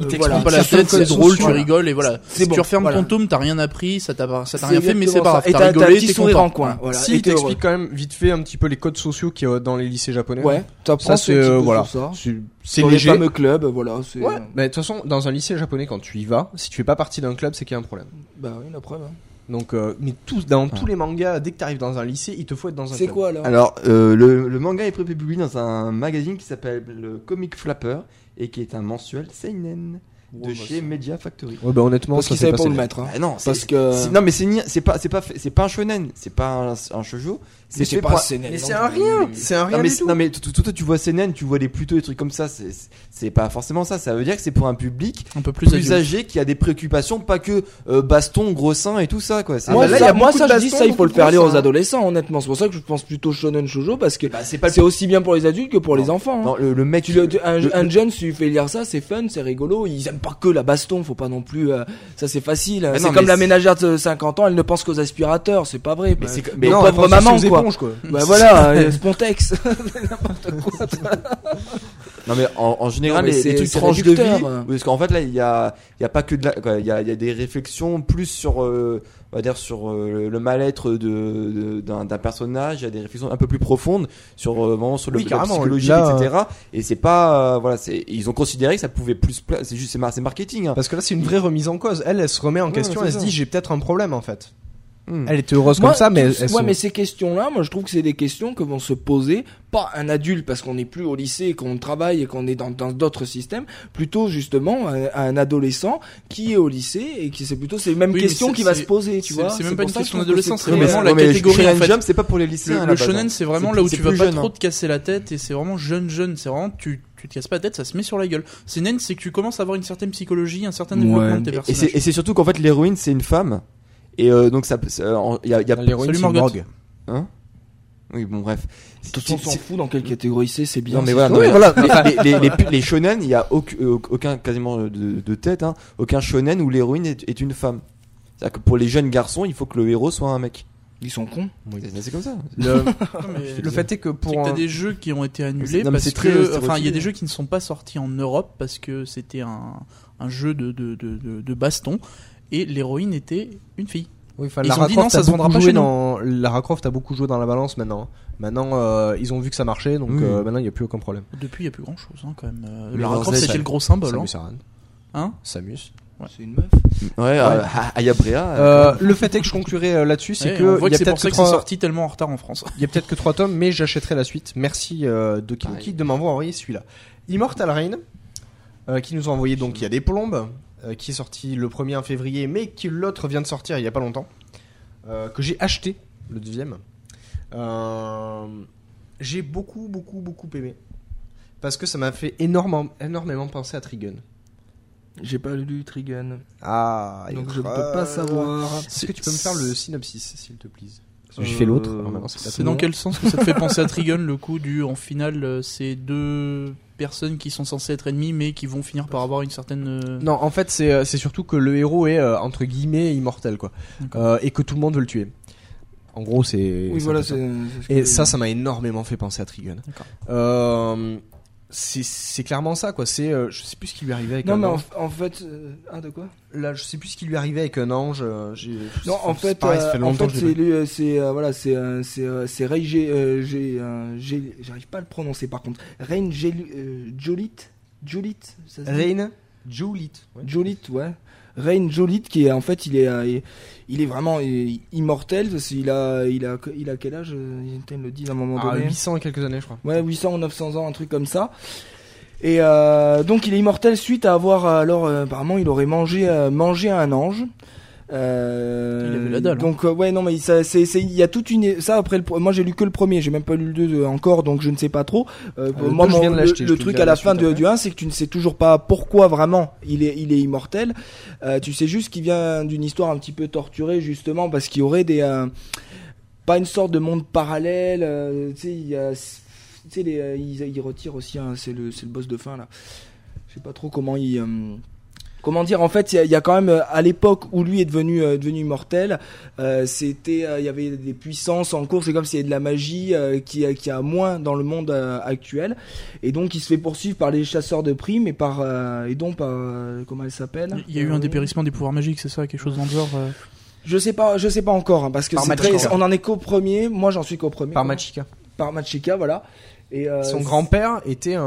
Il Euh, t'explique voilà. pas la tête, c'est drôle, tu voilà. rigoles et voilà. C'est Si bon, tu refermes voilà. ton tome, t'as rien appris, ça t'a ça t'a rien fait, mais c'est pas grave. T'as rigolé, t'es content. en coin. Voilà. Si, t'explique quand même vite fait un petit peu les codes sociaux qu'il y a dans les lycées japonais. Ouais, t'apprends Ça, ce c'est euh, voilà. C'est- Dans les léger. fameux clubs, voilà. Ouais. Mais de toute façon, dans un lycée japonais, quand tu y vas, si tu fais pas partie d'un club, c'est qu'il y a un problème. Bah oui, la preuve. hein. Donc, euh, mais tous, dans tous les mangas, dès que t'arrives dans un lycée, il te faut être dans un C'est quoi alors? Alors, euh, le, le manga est publié dans un magazine qui s'appelle le Comic Flapper et qui est un mensuel seinen de chez Media Factory. Ouais, bah honnêtement, Parce ça savaient pas où le mettre. hein. Ah non, c'est- Parce que. non mais c'est pas c'est pas c'est pas un shonen, c'est pas un, un shoujo, Mais c'est fait pour- Mais c'est un rien, c'est un rien Non mais, du tout. non mais tout- tout- toi tu vois seinen, tu vois les plutôt des trucs comme ça, c'est c'est pas forcément ça, ça veut dire que c'est pour un public Un peu plus, plus âgé qui a des préoccupations, pas que euh, baston, gros seins et tout ça quoi. C'est- Moi, bah là, ça, il y a moi, ça, je dis ça, il faut le faire lire aux hein. adolescents, honnêtement. C'est pour ça que je pense plutôt shonen shoujo parce que bah, c'est pas le c'est aussi bien pour les adultes que pour les enfants. hein. non, le, le mec un, jeune, si tu fais lire ça, c'est fun, c'est rigolo. Ils aiment pas que la baston, faut pas non plus. euh, ça, c'est facile. Mais c'est comme la ménagère de 50 ans, elle ne pense qu'aux aspirateurs. C'est pas vrai. Mais Bah, mamans, aux quoi. Quoi. Bah voilà, euh, Spontex. N'importe quoi. Non mais en, en général mais les, c'est- les trucs tranches de vie, réducteur. parce qu'en fait là il y a y a pas que de la il y a, y a des réflexions plus sur euh, on va dire sur euh, le mal-être de d'un personnage, il y a des réflexions un peu plus profondes sur euh, vraiment sur le Oui, la psychologie là, etc. Et c'est pas voilà c'est ils ont considéré que ça pouvait plus c'est juste c'est mar- c'est marketing. Hein. Parce que là, c'est une vraie remise en cause. Elle, elle se remet en Ouais, question. Elle se dit, j'ai peut-être un problème en fait. Hmm. Elle était heureuse Moi, comme ça, mais ouais, mais ces questions-là, moi, je trouve que c'est des questions que vont se poser pas un adulte parce qu'on n'est plus au lycée, qu'on travaille et qu'on est dans dans d'autres systèmes, plutôt justement un, un adolescent qui est au lycée et qui c'est plutôt ces mêmes Oui, questions c'est- qui va c'est- se poser, tu c'est- vois. c'est même C'est pas pour une question d'adolescent, c'est c'est vraiment la catégorie, Shonen en fait. C'est pas pour les lycéens. Le, à base, shonen, hein. c'est vraiment C'est- là où c'est tu vas pas jeune, trop hein. te casser la tête et c'est vraiment jeune jeune. C'est vraiment tu tu te casses pas la tête, ça se met sur la gueule. Seinen, c'est que tu commences à avoir une certaine psychologie, un certain Ouais. développement de tes Et c'est personnages. et c'est surtout qu'en fait l'héroïne c'est une femme et euh, donc ça il y a, il y a L'héroïne, c'est. Morgue. hein? Oui bon bref. De toute façon, on s'en fout dans quelle catégorie c'est, c'est bien. Non mais voilà, sûr. non, Oui, mais voilà. les, les, les, les, pu- les shonen, il y a aucun, euh, aucun quasiment de, de tête, hein, aucun shonen où l'héroïne est, est une femme. C'est-à-dire que pour les jeunes garçons, il faut que le héros soit un mec. Ils sont cons. C'est- C'est comme ça. Le, le fait est que pour que t'as un- des jeux qui ont été annulés non, parce que, enfin, il y a des jeux qui ne sont pas sortis en Europe parce que c'était un, un jeu de, de, de, de, de baston et l'héroïne était une fille. Oui, enfin, Ils Lara ont dit Croft non, ça a se vendra beaucoup pas joué chez nous. dans Lara Croft a beaucoup joué dans la balance maintenant. Maintenant, euh, ils ont vu que ça marchait, donc Oui. euh, maintenant il n'y a plus aucun problème. Depuis, il n'y a plus grand chose hein, quand même. Euh, Mais Lara Croft, c'était le gros symbole. Hein. Samus Aran. Hein Samus. C'est une meuf. Ouais, euh, Ayabrea. Euh, le fait est que je conclurai là-dessus, c'est Ouais, que on y a que c'est pour peut-être ça que que c'est sorti tellement en retard en France. il y a peut-être que trois tomes, mais j'achèterai la suite. Merci euh, Doki Pareil. Doki de m'avoir envoyé celui-là. Immortal Rain, euh, qui nous a envoyé donc il y a des plombes, euh, qui est sorti le 1er en février, mais qui l'autre vient de sortir il y a pas longtemps, euh, que j'ai acheté le deuxième. Euh, j'ai beaucoup beaucoup beaucoup aimé parce que ça m'a fait énormément énormément penser à Trigun. J'ai pas lu Trigun. Ah, Donc je ne peux pas savoir. Est-ce que tu peux me faire le synopsis, s'il te plaît? J'ai fait l'autre. Euh, c'est dans quel sens? Que ça te fait penser à Trigun le coup du en finale c'est deux personnes qui sont censées être ennemies mais qui vont finir par avoir une certaine euh, Non, en fait, c'est euh, c'est surtout que le héros est euh, entre guillemets immortel, quoi. Euh, et que tout le monde veut le tuer. En gros, c'est. Oui, voilà, que- Et ça, ça m'a énormément fait penser à Trigun. D'accord. Euh, c'est clairement ça, quoi. C'est, euh, je sais plus ce qui lui arrivait avec Non, un mais ange. en, en fait. euh, Ah, de quoi? Là, je sais plus ce qui lui arrivait avec un ange. euh, Non, en fait, pareil, euh, fait en fait, c'est c'est voilà, c'est c'est Ray j'arrive pas à le prononcer par contre. Rain Jolit, Jolit, Rain. Ouais. Jolit, ouais. Rain Jolit qui est en fait il est euh, il- est vraiment euh, immortel parce qu'il a il a il a quel âge euh, il le dit à un moment Ah, donné. 800 et quelques années, je crois. Ouais, 800 ou 900 ans, un truc comme ça. Et euh, donc il est immortel suite à avoir euh, alors euh, apparemment il aurait mangé euh, mangé un ange. Euh, Il avait la dalle, hein. Donc euh, ouais non mais ça c'est c'est il y a toute une ça après le, pro- moi j'ai lu que le premier j'ai même pas lu le 2 encore donc je ne sais pas trop. Euh, Ah, le moi deux, je mon- viens de le, l'acheter, le truc à la la fin de, du 1 c'est que tu ne sais toujours pas pourquoi vraiment il est il est immortel. Euh, tu sais juste qu'il vient d'une histoire un petit peu torturée justement parce qu'il y aurait des euh, pas une sorte de monde parallèle euh, tu sais il y a tu sais, les, euh, ils, ils retirent aussi, hein, c'est le, c'est le boss de fin là. Je sais pas trop comment il. Comment dire En fait, il y a- il y, a quand même euh, à l'époque où lui est devenu euh, devenu immortel, euh, c'était, euh, il y avait des puissances en cours. C'est comme s'il y avait de la magie euh, qui a- qui a moins dans le monde euh, actuel. Et donc, il se fait poursuivre par les chasseurs de primes et par euh, et donc par euh, comment elle s'appelle? Il y a eu un dépérissement des pouvoirs magiques, c'est ça, quelque chose dans le genre. euh, Je sais pas, je sais pas encore hein, parce que Par très- on en est qu'au premier. Moi, j'en suis qu'au premier. Par quoi. Machika. Par Machika, voilà. Et euh, Son grand-père était un,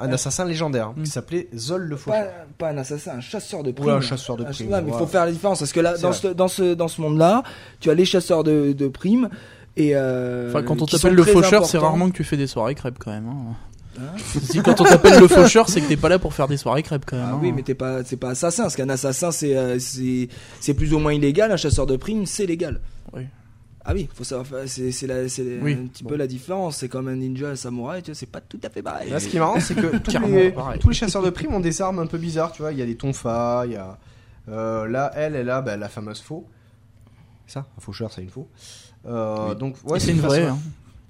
un assassin légendaire Mm. qui s'appait Zol le Faucheur. pas, pas un assassin, un chasseur de primes. Ouais, un chasseur de primes, ouais, mais il ouais. faut faire la différence parce que là, dans ce, dans ce, dans ce monde-là, tu as les chasseurs de, de primes et. Euh, Enfin, quand on t'appelle le faucheur, c'est rarement que tu fais des soirées crêpes quand même. Hein. Hein si quand on t'appelle le faucheur, c'est que t'es pas là pour faire des soirées crêpes quand même. Ah hein. oui, mais t'es pas, c'est pas assassin. Parce qu'un assassin, c'est, euh, c'est, c'est plus ou moins illégal. Un chasseur de primes, c'est légal. Oui. Ah oui, faut savoir, faire- c'est, c'est, la, c'est Oui. un petit peu la différence. C'est comme un ninja, un samouraï, tu vois, c'est pas tout à fait pareil. Là, ce qui est marrant, c'est que tous les, pareil. tous les chasseurs de primes ont des armes un peu bizarres, tu vois. Il y a des tonfas, il y a. euh, là, elle, elle a bah, la fameuse faux. Ça, un faucheur, c'est une faux. Euh, Donc, ouais, c'est une façon- vraie. hein.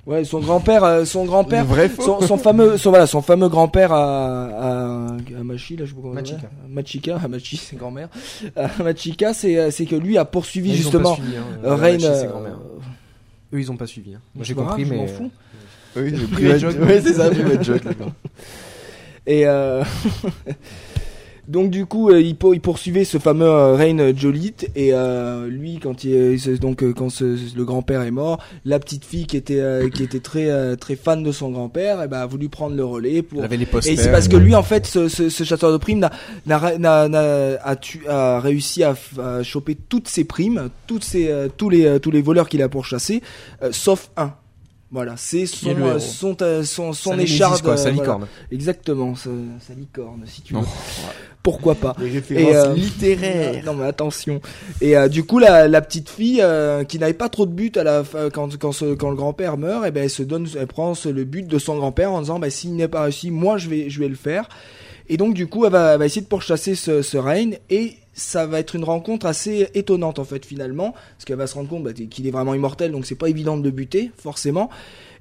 Ouais, son grand-père, euh, son grand-père, Une vraie son, son fameux, son, voilà, son fameux grand-père à, à, à Machi, là, je sais pas comment Machika. Machika, à Machi, c'est grand-mère. Machika, c'est, euh, c'est que lui a poursuivi justement hein, euh, Eux, ils ont pas suivi. hein. Moi, j'ai compris, grave, je mais. m'en fous. Oui, le private private joke. joke. Ouais, c'est ça, private joke. d'accord. Et euh, donc du coup, euh, il, pour- il poursuivait ce fameux euh, Rain Jolit et euh, lui, quand il, se- donc euh, quand ce- le grand-père est mort, la petite fille qui était euh, qui était très euh, très fan de son grand-père, eh ben, a voulu prendre le relais pour Elle avait les posters. et c'est parce que lui, en fait, ce, ce, ce chasseur de primes n'a, a, tu- a réussi à, choper toutes ses primes, toutes ses, euh, tous les, euh, tous les voleurs qu'il a pourchassés, euh, sauf un. Voilà, c'est son, euh, son, euh, son, écharde. quoi, euh, sa voilà. licorne. Exactement, sa, sa licorne, si tu veux. Pourquoi pas. Les Et, références euh, littéraires. Non mais attention. Et euh, du coup la, la petite fille euh, qui n'avait pas trop de but à la fin, quand quand, ce- quand le grand-père meurt, et ben elle se donne, elle prend ce- le but de son grand-père en disant bah s'il n'est pas réussi, moi je vais je vais le faire. Et donc du coup elle va, elle va essayer de pourchasser ce, ce Rain et ça va être une rencontre assez étonnante en fait finalement parce qu'elle va se rendre compte bah, qu'il est vraiment immortel donc c'est pas évident de le buter forcément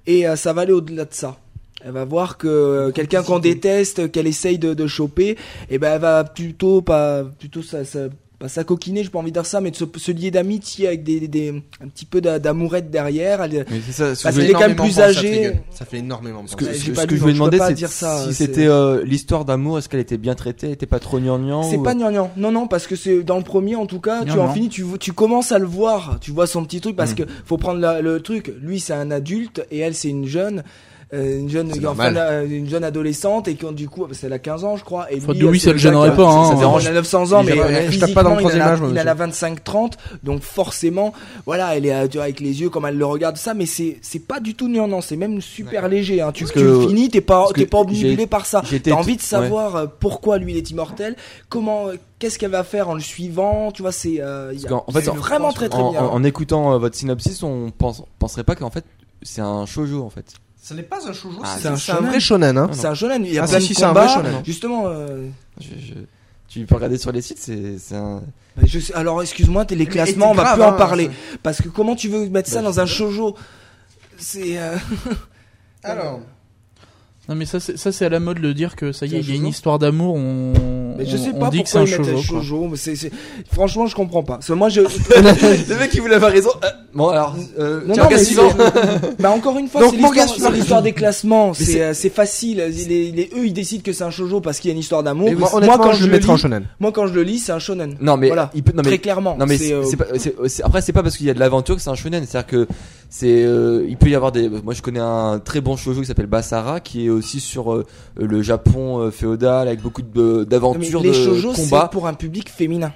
et euh, ça va aller au-delà de ça. Elle va voir que euh, quelqu'un qu'on déteste, qu'elle essaye de, de choper, et ben elle va plutôt pas plutôt ça, ça pas s'acoquiner, j'ai pas envie de dire ça, mais de se, se lier d'amitié avec des, des un petit peu d'a- d'amourette derrière. Elle, Mais c'est ça. Parce qu'il est quand même plus âgé. Ça fait énormément Ce que, ce ce que je voulais demander, pas c'est dire ça, si c'était euh, l'histoire d'amour, est-ce qu'elle était bien traitée, elle était pas trop gnangnan C'est ou- pas gnangnan. Non, non, parce que c'est dans le premier, en tout cas, tu en finis, tu, tu commences à le voir. Tu vois son petit truc parce Mm. que faut prendre la- le truc. Lui, c'est un adulte et elle, c'est une jeune. Euh, une jeune enfin, euh, une jeune adolescente et qui du coup c'est elle a 15 ans je crois et lui lui, c'est ça le gênerait pas, hein. ça Ça dérange. Dérange- il a 900 ans mais euh, je tape pas dans le troisième âge, il a monsieur. 25 30 donc forcément voilà elle est euh, tu vois, avec les yeux comme elle le regarde ça mais c'est c'est pas du tout non c'est même super léger hein. tu, Parce tu que- le finis t'es pas parce t'es pas obnubilé par ça. t'as envie de savoir euh, pourquoi lui il est immortel? Comment qu'est-ce qu'elle va faire en le suivant? Tu vois c'est euh, il y a- Parce qu'en- en fait, vraiment très très en, bien. en- en écoutant euh, votre synopsis, on pense, penserait pas qu'en fait c'est un shoujo en fait. Ce n'est pas un shoujo, Ah, c'est un un vrai shonen. Hein. c'est un shonen il y a Ah, plein si, de c'est un vrai combats shonen. justement euh, Je, je- Tu peux regarder sur les sites, c'est un. Mais je sais- alors excuse-moi, t'es- les classements, on va grave, plus en hein, parler. Parce que comment tu veux mettre ça Bah, dans un shoujo? C'est. euh, Alors, Non mais ça c'est ça c'est à la mode de dire que ça y est, il y a une histoire d'amour, on Mais je sais on pas dit que c'est un shoujo. Franchement, je comprends pas. Moi, je. Le mec, il voulait avoir raison. Euh, bon, alors, euh, Non, tiens, non, cas mais bah encore une fois, c'est l'histoire, des classements. C'est euh, c'est facile. Les, les- eux, ils décident que c'est un shoujo parce qu'il y a une histoire d'amour. moi, quand je le mettrai en lis, shonen. moi, quand je le lis, c'est un shonen. Non mais Voilà. il peut. Non mais Très clairement. Non mais euh, après c'est pas parce qu'il y a de l'aventure que c'est un shonen, c'est-à-dire que c'est il peut y avoir des moi je connais un très bon shoujo qui s'appelle Basara qui est aussi sur euh, le Japon euh, féodal avec beaucoup de non, mais d'aventures de shoujo, combat. c'est pour un public féminin.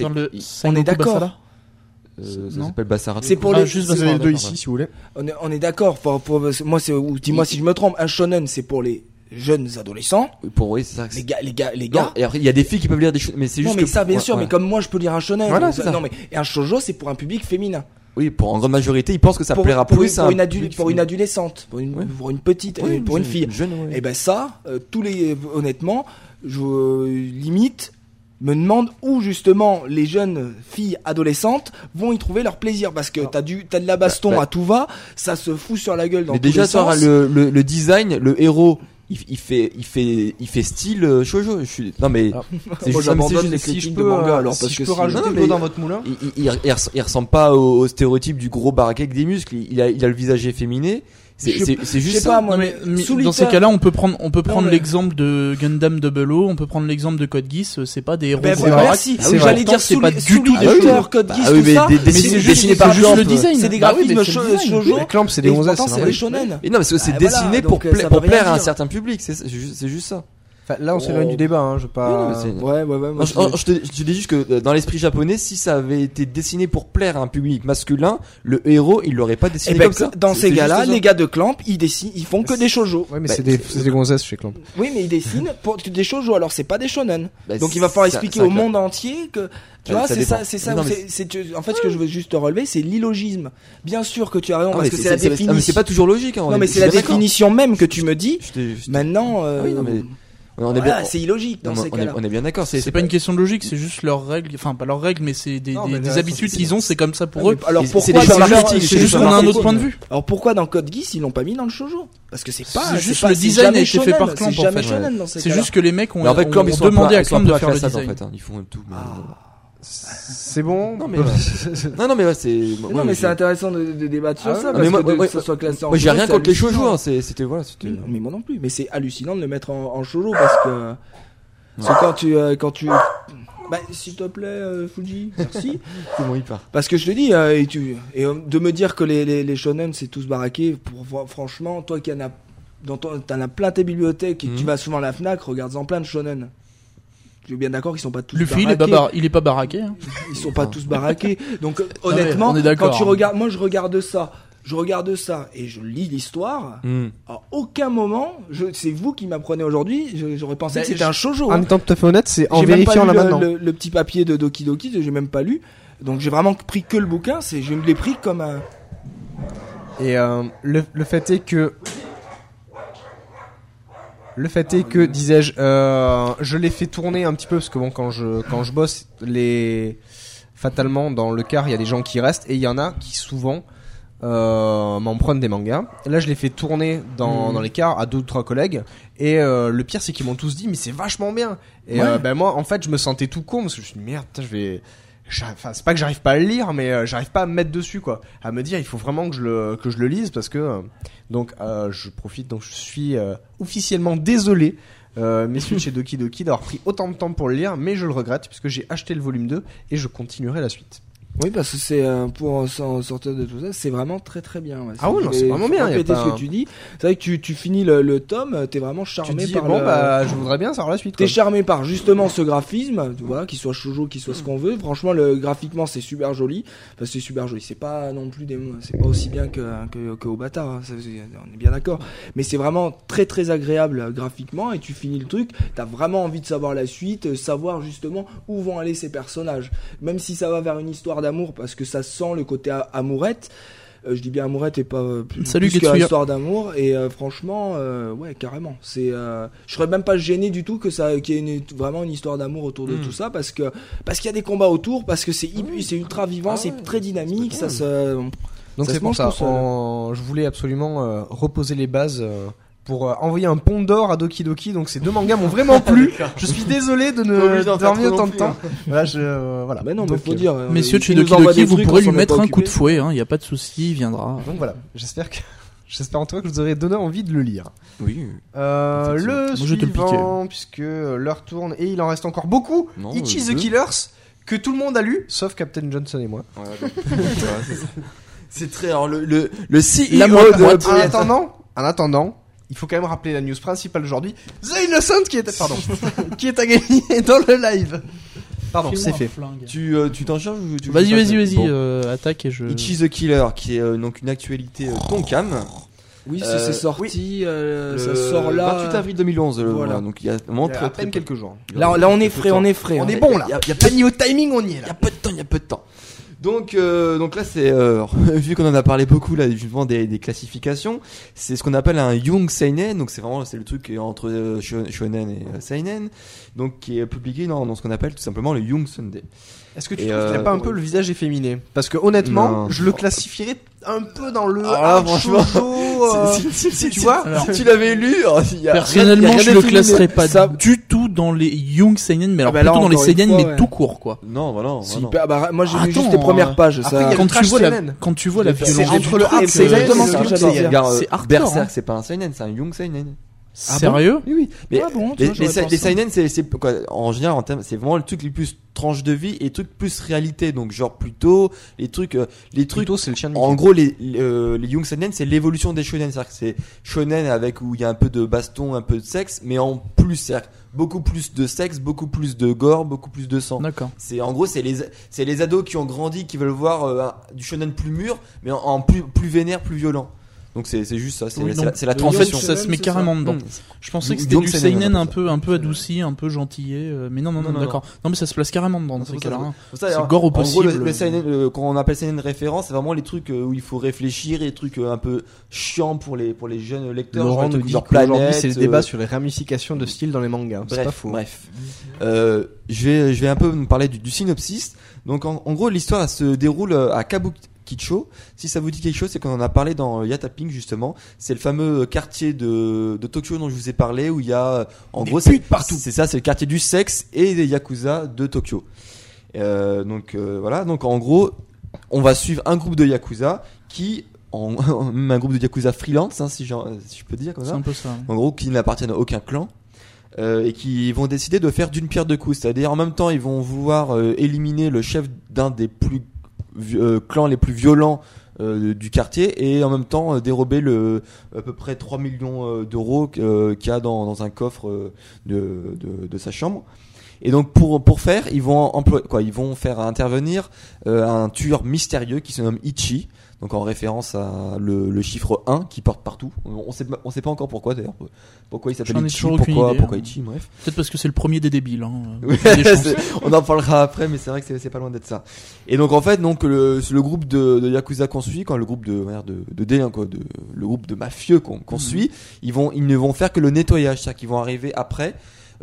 De il- Sengoku d'accord. Euh, ça Non. s'appelle. C'est pour Ah, les. juste deux ici, si vous voulez. On est, on est d'accord. Pour, pour- moi, c'est. ou Dis-moi si je me trompe. Un shonen, c'est pour les jeunes adolescents. Pour oui, c'est ça. Les gars, les gars, les Non, gars. et après il y a des filles qui peuvent lire des shonen mais c'est Non juste mais que ça bien ouais, sûr ouais. mais comme moi je peux lire un shonen Voilà, ça- non mais et un shoujo c'est pour un public féminin Oui, pour en grande majorité, ils pensent que ça pour, plaira pour, plus pour à un une adulte pour une adolescente pour une Ouais. pour une petite Oui, euh, pour une fille jeune, ouais. et ben ça euh, tous les honnêtement je euh, limite me demande où justement les jeunes filles adolescentes vont y trouver leur plaisir parce que t'as du t'as de la baston Bah, bah. à tout va ça se fout sur la gueule dans Mais tous déjà, les sens. le, le, le design, le héros, il, il fait, il fait, il fait style euh, shoujo. Je suis, non mais, Alors, c'est juste, juste- les Si je peux, de manga alors si parce je que peux rajouter Non, dans votre moulin. il, il, il, il res- il ressemble pas au, au stéréotype du gros baraquet avec des muscles. Il a, il a le visage efféminé. C'est, c'est, c'est juste pas ça. moi Non, mais, mais mais dans ces cas-là, on peut prendre, on peut prendre mais- l'exemple de Gundam Double O, on peut prendre l'exemple de Code Geass, c'est pas des héros Ben, gros voilà, baraques. merci. Ah Oui, J'allais dire c'est pas du tout des héros. Code Bah Geass, oui, tout mais ça. Mais dessiné- c'est dessiné juste par des Clamp. graphismes, C'est des Bah oui, graphismes mais c'est le design. shoujo. Les clamps, c'est des gonzesses, c'est c'est des shonen. Et non, parce que c'est Ah, voilà, dessiné pour, euh, plaire à un certain public. C'est, c'est c'est juste ça. Enfin, là, on s'éloigne Oh. du débat, hein, je veux Oui, non, pas. Ouais, ouais, ouais. moi, Non, je, te, je te dis juste que euh, dans l'esprit japonais, si ça avait été dessiné pour plaire à un public masculin, le héros, il l'aurait pas Eh dessiné ben, comme ça. dans ces gars-là, les gars de Clamp, ils dessinent, ils font que des shoujo. Ouais, mais Bah, c'est des, des gonzesses chez Clamp. Oui, mais ils dessinent pour des shoujo, alors c'est pas des shonen. Bah, Donc il va falloir expliquer au monde entier que tu vois, c'est ça, c'est ça. Non, en fait, ce que je veux juste te relever, c'est l'illogisme. Bien sûr que tu as raison parce que c'est la ah, mais définition. c'est pas toujours logique. Hein, on Non, mais c'est la définition même que tu me dis. Maintenant, euh, Ah oui, non, mais on est voilà, bien. c'est illogique dans non, ces on, est, cas-là. on est bien d'accord. C'est C'est pas une question de logique, c'est juste leurs règles, enfin pas leurs règles, mais c'est des, Non, des- mais des là, habitudes c'est- qu'ils ont, c'est comme ça pour Ah, eux. Alors pourquoi C'est c'est juste qu'on a un autre point de vue. Alors pourquoi dans Code Geass ils l'ont pas mis dans le shoujo? Parce que c'est pas. C'est juste le design a été fait par Clamp, C'est en fait. C'est juste que les mecs ont, demandé à Clamp de faire le design. hein. Ils font tout. C'est bon Non, mais ouais. non, non, mais ouais, c'est. Non mais c'est intéressant de, de débattre sur Ah ça parce mais moi- que de- moi- que ça soit classé en Moi, j'ai rien contre les shoujo. hein, C'était voilà. c'était- Mais, mais moi non plus. Mais c'est hallucinant de le mettre en, en shoujo parce que c'est quand tu euh, quand tu bah s'il te plaît euh, Fuji merci Comment il part parce que je te dis euh, et tu et euh, de me dire que les les, les shonen c'est tous baraqués pour franchement toi qui en as dans ton t'en as plein tes bibliothèques et que tu Mhm. vas souvent à la Fnac regarde-en plein de shonen. Je suis bien d'accord qu'ils sont pas tous Luffy, il est pas, baraqués. il est pas baraqué. hein. Ils sont pas tous baraqués. Donc Non, honnêtement, quand tu hein. regardes, moi je regarde ça, je regarde ça et je lis l'histoire. Hmm. À aucun moment, c'est vous qui m'apprenez aujourd'hui. J'aurais pensé Bah, que c'était un shoujo. En hein. étant tout à fait honnête, c'est en même vérifiant là le, maintenant. le- le petit papier de Doki Doki, j'ai même pas lu. Donc j'ai vraiment pris que le bouquin. C'est, je l'ai pris comme un. Et euh, le, le fait est que. Le fait est que, disais-je, euh, je l'ai fait tourner un petit peu parce que bon, quand je quand je bosse, les fatalement dans le car, il y a des gens qui restent et il y en a qui souvent euh, m'empruntent des mangas. Là, je l'ai fait tourner dans, dans les cars à deux ou trois collègues et euh, le pire c'est qu'ils m'ont tous dit mais c'est vachement bien. Et Ouais. euh, ben moi, en fait, je me sentais tout con parce que je me suis dit merde, putain, je vais C'est pas que j'arrive pas à le lire, mais euh, j'arrive pas à me mettre dessus, quoi. À me dire, il faut vraiment que je le que je le lise parce que euh, donc euh, je profite. Donc je suis officiellement désolé, euh, messieurs chez Doki Doki, d'avoir pris autant de temps pour le lire, mais je le regrette puisque j'ai acheté le volume 2 et je continuerai la suite. Oui, parce que c'est euh, pour s'en sortir de tout ça, c'est vraiment très très bien. ouais. Ah oui, non, c'est vraiment bien, y a Répéter pas ce un- que tu dis. C'est vrai que tu, tu finis le, le tome, t'es vraiment Tu charmé dis par bon le. bah je voudrais bien savoir la suite. T'es charmé par justement ce graphisme, tu vois, qu'il soit shoujo, qu'il soit ce qu'on veut. Franchement, le graphiquement c'est super joli. Enfin, c'est super joli. C'est pas non plus des, c'est pas aussi bien que que, que Obata. hein. Ça, on est bien d'accord. Mais c'est vraiment très très agréable euh, graphiquement et tu finis le truc. T'as vraiment envie de savoir la suite, euh, savoir justement où vont aller ces personnages. Même si ça va vers une histoire d'amour, parce que ça sent le côté amourette. Euh, je dis bien amourette et pas euh, plus, Salut, plus que histoire d'amour. Et euh, franchement, euh, ouais, carrément. C'est, euh, je serais même pas gêné du tout que ça, qu'il y ait une, vraiment une histoire d'amour autour de Mm. tout ça, parce que parce qu'il y a des combats autour, parce que c'est hyp- c'est ultra vivant, Ah c'est ouais, très dynamique, c'est ça se. Donc Ça c'est se pour ça. en- Je voulais absolument euh, reposer les bases euh, pour euh, envoyer un pont d'or à Doki Doki. Donc ces deux mangas m'ont vraiment plu. Je suis désolé de ne trop autant de temps. hein. Voilà, je euh, voilà. Mais non, mais donc, faut dire. euh, Messieurs de il chez nous Doki envoie Doki, des vous trucs pourrez lui est mettre pas un coup de occupé. fouet, il n'y a pas de souci, il viendra. Donc voilà. J'espère que j'espère en tout cas que je vous aurais donné envie de le lire. Oui. Euh, le Moi, je vais te le suivant, puisque l'heure tourne et il en reste encore beaucoup. Non, Ichi euh, the. Killers que tout le monde a lu, sauf Captain Johnson et moi. C'est très. Alors, le, le, le CEO de. En attendant, en attendant, il faut quand même rappeler la news principale d'aujourd'hui. The Innocent qui est, pardon, qui est à gagner dans le live. Pardon, c'est fait. Tu, euh, tu t'en charges ou tu Vas-y, vas-y, vas-y, Bon. euh, attaque et je. Ichi the Killer, qui est euh, donc une actualité euh, Tonkam. Oui, c'est- Euh, c'est sorti, euh, Le ça sort là. 28 avril 2011. euh, Voilà. voilà. Donc il y a vraiment Il y a très à très peine peu- quelques jours. Là, là, on est frais, on est frais. On hein. est bon là. Il y a- il y a Pas niveau timing, on y est Il y là. a peu de temps, il y a peu de temps. Donc, euh, donc là, c'est euh, vu qu'on en a parlé beaucoup là, justement des, des classifications, c'est ce qu'on appelle un Young Seinen. Donc c'est vraiment c'est le truc entre euh, shon- shonen et euh, seinen, donc qui est publié dans, dans ce qu'on appelle tout simplement le Young Sunday. Est-ce que tu Et, trouves qu'il euh, pas un peu le visage efféminé? Parce que honnêtement, Non. je le classifierais un peu dans le hard franchement, euh, Si- si- si- tu vois Alors, Si tu l'avais lu, oh, il y a rien- il y a Personnellement, rien je le classerais pas Ça- du tout dans les Young Seinen, mais alors bah là, plutôt dans les Seinen, fois, mais ouais. tout court, quoi. Non, non, bah bah, bah, moi j'ai Attends, lu juste les premières euh, pages. Quand tu vois la, quand tu vois la C'est violence, c'est exactement euh, ce que j'allais dire. C'est euh, hardcore, Berserk, hein. c'est pas un seinen, c'est un Young Seinen. Sérieux? Oui, oui. Mais Ah bon, les, les, les seinen, c'est, c'est quoi En général, en termes, c'est vraiment le truc les plus tranche de vie et les trucs plus réalité. Donc genre plutôt les trucs, euh, les trucs. Plutôt, c'est le chien de En gros, les les, euh, les young seinen, c'est l'évolution des shonen. C'est-à-dire que c'est shonen avec où il y a un peu de baston, un peu de sexe, mais en plus, c'est-à-dire beaucoup plus de sexe, beaucoup plus de gore, beaucoup plus de sang. D'accord. C'est en gros, c'est les c'est les ados qui ont grandi, qui veulent voir euh, du shonen plus mûr, mais en, en plus plus vénère, plus violent. Donc c'est c'est juste ça. C'est Oui, la, la En fait, ça se met carrément ça. dedans. Mm. Je pensais que c'était du seinen, un peu, un peu adouci, un peu gentillé. euh, Mais non, non, non, d'accord. Non, mais ça se place carrément dedans dans C'est ces cas-là. gore au en gros, le, possible. quand on appelle seinen référence, c'est vraiment les trucs euh, où il faut réfléchir, et les trucs euh, un peu chiants pour les pour les jeunes lecteurs. Laurent genre, nous dit qu'aujourd'hui c'est le débat sur les ramifications de style dans les mangas. C'est Bref, pas faux. bref. Je vais, je vais un peu me parler du, synopsis. Donc, en, gros, l'histoire se déroule à Kabukicho. Si ça vous dit quelque chose, c'est qu'on en a parlé dans euh, Yataping justement. C'est le fameux quartier de, de Tokyo dont je vous ai parlé, où il y a, euh, en Des gros, c'est partout. C'est ça, c'est le quartier du sexe et des yakuza de Tokyo. Euh, donc euh, voilà. Donc en gros, on va suivre un groupe de yakuza qui, en, même un groupe de yakuza freelance, hein, si, si je peux dire comme C'est ça un peu ça. en gros qui n'appartiennent à aucun clan euh, et qui vont décider de faire d'une pierre deux coups c'est-à-dire en même temps ils vont vouloir euh, éliminer le chef d'un des plus euh, clans les plus violents euh, du quartier et en même temps euh, dérober le à peu près 3 millions euh, d'euros euh, qu'il y a dans, un coffre euh, de, de sa chambre et donc pour pour faire ils vont employer quoi ils vont faire intervenir euh, un tueur mystérieux qui se nomme Ichi donc en référence à le, le chiffre 1 qui porte partout on sait on sait pas encore pourquoi d'ailleurs pourquoi il s'appelle Ichi pourquoi idée, pourquoi hein. Ichi bref Peut-être parce que c'est le premier des débiles. Hein. oui, des on en parlera après, mais c'est vrai que c'est- pas loin d'être ça. Et donc en fait, donc le, le groupe de, de yakuza qu'on suit, quand le groupe de de, de délinquants, quoi, de le groupe de mafieux qu'on qu'on suit, ils vont, ils ne vont faire que le nettoyage, c'est-à-dire qu'ils vont arriver après.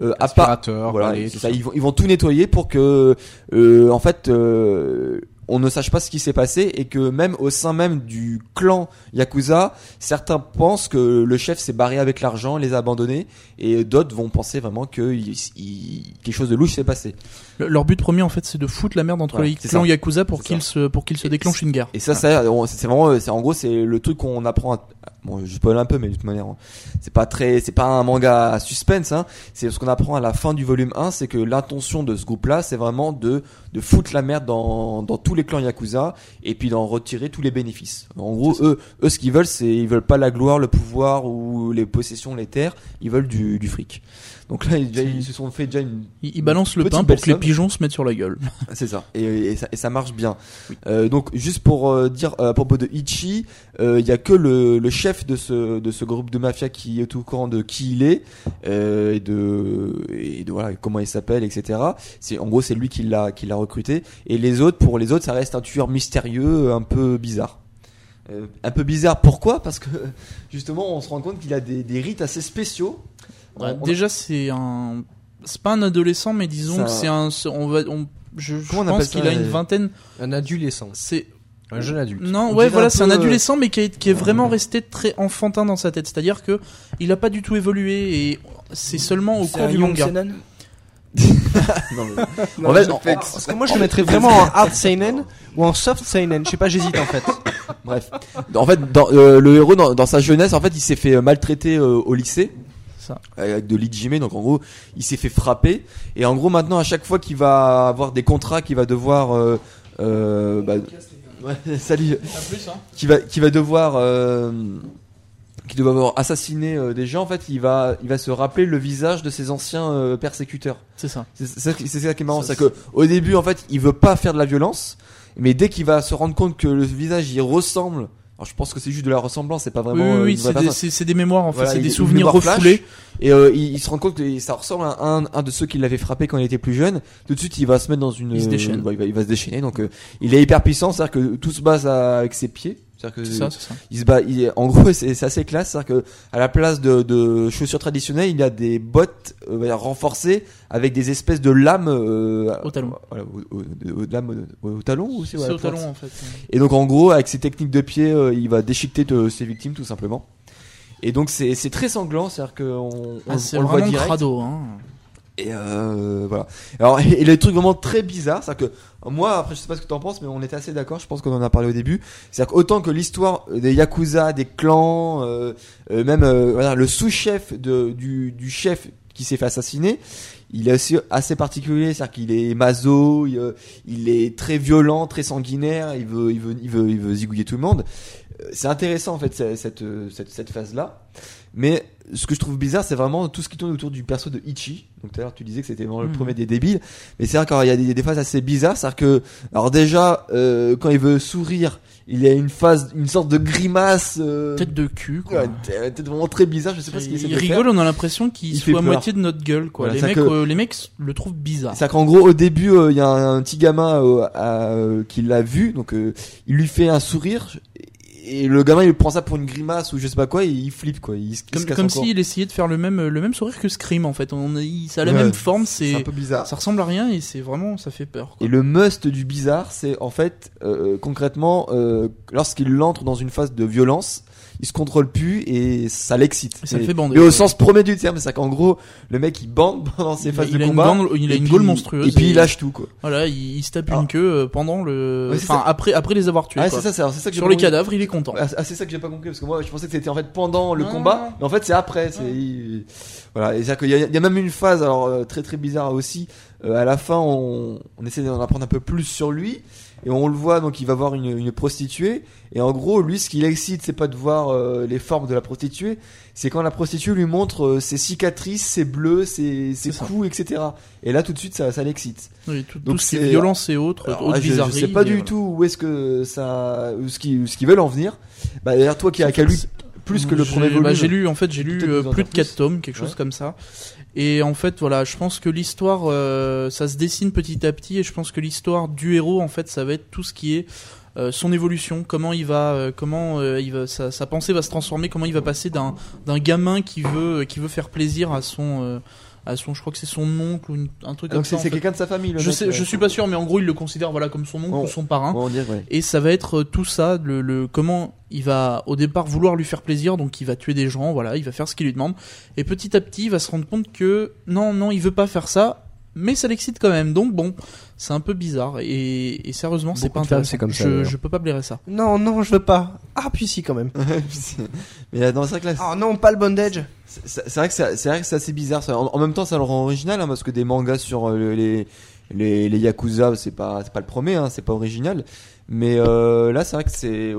Euh, à part, voilà, ça. ils vont, ils vont tout nettoyer pour que, euh, en fait, euh, on ne sache pas ce qui s'est passé et que même au sein même du clan Yakuza, certains pensent que le chef s'est barré avec l'argent, les a abandonnés, et d'autres vont penser vraiment que il- il- quelque chose de louche s'est passé. Le- Leur but premier, en fait, c'est de foutre la merde entre les clans ça. Yakuza pour qu'ils se, pour qu'ils se déclenchent une guerre. Et ça, ça, c'est vraiment, c'est en gros, c'est le truc qu'on apprend. À, bon, je spoil un peu, mais de toute manière, c'est pas très, c'est pas un manga à suspense. Hein. C'est ce qu'on apprend à la fin du volume 1, c'est que l'intention de ce groupe-là, c'est vraiment de de foutre la merde dans dans tous les clans yakuza et puis d'en retirer tous les bénéfices. En gros, eux, eux, ce qu'ils veulent, c'est ils veulent pas la gloire, le pouvoir ou les possessions, les terres. Ils veulent du du fric. Donc là, ils, se sont fait déjà une Ils, balancent le pain pour que les pigeons se mettent sur la gueule. c'est ça. Et, et ça, et ça marche bien. Euh, donc juste pour euh, dire euh, à propos de Ichi, euh, il y a que le, le chef de ce de ce groupe de mafia qui est au courant de qui il est euh, et de et de voilà comment il s'appelle, etc. C'est en gros c'est lui qui l'a qui l'a recruté. Et les autres pour les autres ça reste un tueur mystérieux un peu bizarre. euh, un peu bizarre. Pourquoi? Parce que justement, on se rend compte qu'il a des, des rites assez spéciaux. On- déjà, c'est un. C'est pas un adolescent, mais disons Ça- que c'est un. On va. On... Je, je Comment on appelle pense ça, qu'il a une vingtaine. Un adolescent. C'est. Un jeune adulte. Non, On ouais, voilà, c'est un euh, adolescent, mais qui est, qui est vraiment resté très enfantin dans sa tête. C'est-à-dire que il a pas du tout évolué et c'est seulement au cours un du Young manga. Seinen Non, mais- Non, En fait, je en- Parce que moi je le mettrais vraiment en hard seinen ou en soft seinen. Je sais pas, j'hésite en fait. Bref, en fait, dans, euh, le héros dans, dans sa jeunesse, en fait, il s'est fait maltraiter euh, au lycée. Ça. Avec de l'ijime, donc en gros, il s'est fait frapper. Et en gros, maintenant, à chaque fois qu'il va avoir des contrats, qu'il va devoir, euh, euh, bah, ouais, salut, plus, hein. qui va, qui va devoir, euh, qui doit avoir assassiné euh, des gens, en fait, il va, il va se rappeler le visage de ses anciens euh, persécuteurs. C'est ça. C'est ça, qui- c'est ça qui est marrant, Ça, c'est que au début, en fait, il veut pas faire de la violence, mais dès qu'il va se rendre compte que le visage il ressemble, alors je pense que c'est juste de la ressemblance, c'est pas vraiment. oui, euh, oui, c'est des, mémoires en fait, Voilà, c'est des souvenirs flash. refoulés. Et euh, il, il se rend compte que ça ressemble à un, un de ceux qui l'avait frappé quand il était plus jeune. Tout de suite, il va se mettre dans une. Il se déchaîne. ouais, il, va, il va se déchaîner. Donc, euh, il est hyper puissant, c'est-à-dire que tout se base à- avec ses pieds. C'est-à-dire que C'est ça, c'est ça. il se bat. Il est- en gros, c'est assez classe, c'est-à-dire que à la place de, de chaussures traditionnelles, il y a des bottes euh, renforcées avec des espèces de lames euh, Au talon. Voilà, au, au- au- lames au, talon aussi. C'est au talon en fait. Et donc en gros, avec ses techniques de pied, euh, il va déchiqueter de ses victimes tout simplement. Et donc c'est c'est très sanglant, c'est-à-dire qu'on on, Ah, on le voit direct. crado. Hein. Et euh, voilà. Alors et le truc vraiment très bizarre, c'est que moi après je sais pas ce que tu en penses, mais on était assez d'accord. Je pense qu'on en a parlé au début. C'est que autant que l'histoire des yakuza, des clans, euh, euh, même euh, voilà, le sous-chef du, du chef qui s'est fait assassiner, il est assez particulier, c'est-à-dire qu'il est maso, il, euh, il est très violent, très sanguinaire, il veut il veut il veut il veut zigouiller tout le monde. Euh, C'est intéressant en fait cette cette cette, cette phase là. Mais ce que je trouve bizarre, c'est vraiment tout ce qui tourne autour du perso de Ichi. Donc tout à l'heure, tu disais que c'était vraiment le Mhm. premier des débiles. Mais c'est vrai qu'il y a des, des phases assez bizarres. C'est-à-dire que, alors déjà, euh, quand il veut sourire, il a une phase, une sorte de grimace. Euh, Tête de cul quoi. ouais, tête vraiment très bizarre. Je sais pas ce qu'il essaie il de rigole, on a l'impression qu'il Il se fait fout à moitié de notre gueule quoi. Voilà, les mecs, que- euh, les mecs le trouvent bizarre. C'est-à-dire qu'en gros, au début, euh, il y a un, un petit gamin euh, à- euh, qui l'a vu, donc euh, il lui fait un sourire. Et le gamin, il prend ça pour une grimace ou je sais pas quoi, et il flippe quoi. Il, se- il Comme, se casse comme s'il essayait de faire le même, le même sourire que Scream en fait. On, il- ça a la Ouais, même forme, C'est c'est, un peu bizarre. ça ressemble à rien et c'est vraiment, ça fait peur. Quoi. Et le must du bizarre, c'est en fait euh, concrètement euh, lorsqu'il entre dans une phase de violence, il se contrôle plus et ça l'excite. Et ça Et- fait bander. Mais au sens premier du terme, c'est qu'en gros le mec il bande pendant ses phases il de combat. gaule- il a une gaule monstrueuse Et puis il lâche tout quoi. Voilà, il, il se tape Ah. une queue euh, pendant le, Ouais, enfin ça. après, après les avoir tués. Ah c'est ça, c'est ça que Sur les cadavres, il est content. compris. Ah, c'est ça que j'ai pas compris parce que moi je pensais que c'était en fait pendant le Non, combat, mais en fait c'est après. C'est il- voilà. Et c'est qu'il y, y a même une phase alors euh, très très bizarre aussi. Euh, à la fin, on, on essaie d'en apprendre un peu plus sur lui. Et on le voit, donc il va voir une, une prostituée. Et en gros, lui, ce qui l'excite, c'est pas de voir euh, les formes de la prostituée, c'est quand la prostituée lui montre euh, ses cicatrices, ses bleus, ses, ses ça. coups, etc. Et là, tout de suite, ça, ça l'excite. Oui, tout, Donc tout ce qui est c'est- violence et autres, Alors, autres je, je sais pas du voilà. tout où est-ce que ça, ce qu'ils, ce qu'ils veulent en venir. Bah d'ailleurs, toi qui as, qui lu plus que le premier bah, volume. j'ai lu en fait j'ai lu euh, plus de 4 plus. tomes, quelque chose Ouais. comme ça. Et en fait voilà, je pense que l'histoire euh, ça se dessine petit à petit et je pense que l'histoire du héros en fait ça va être tout ce qui est euh, son évolution, comment il va, euh, comment euh, il va, sa, sa pensée va se transformer, comment il va passer d'un d'un gamin qui veut qui veut faire plaisir à son euh, à son, je crois que c'est son oncle ou une- un truc Ah, Donc comme ça. c'est, quelqu'un de sa famille. Le Je mec, sais, ouais. je suis pas sûr, mais en gros il le considère voilà comme son oncle Bon. ou son parrain. On dire, ouais. Et ça va être euh, tout ça, le, le comment il va au départ vouloir lui faire plaisir, donc il va tuer des gens, voilà, il va faire ce qu'il lui demande. Et petit à petit, il va se rendre compte que non, non, il veut pas faire ça, mais ça l'excite quand même. Donc bon, c'est un peu bizarre. Et, et sérieusement, c'est pas intéressant. c'est comme ça, je, je peux pas blairer ça. Non, non, je veux pas. Ah, puis si, quand même. Mais vrai que là, Oh non, pas le bondage. C'est, vrai que c'est, c'est vrai que c'est assez bizarre. ça. En, en même temps, ça le rend original hein, parce que des mangas sur euh, les les, les yakuza, c'est pas c'est pas le premier, hein, c'est pas original. Mais euh, là, c'est vrai que c'est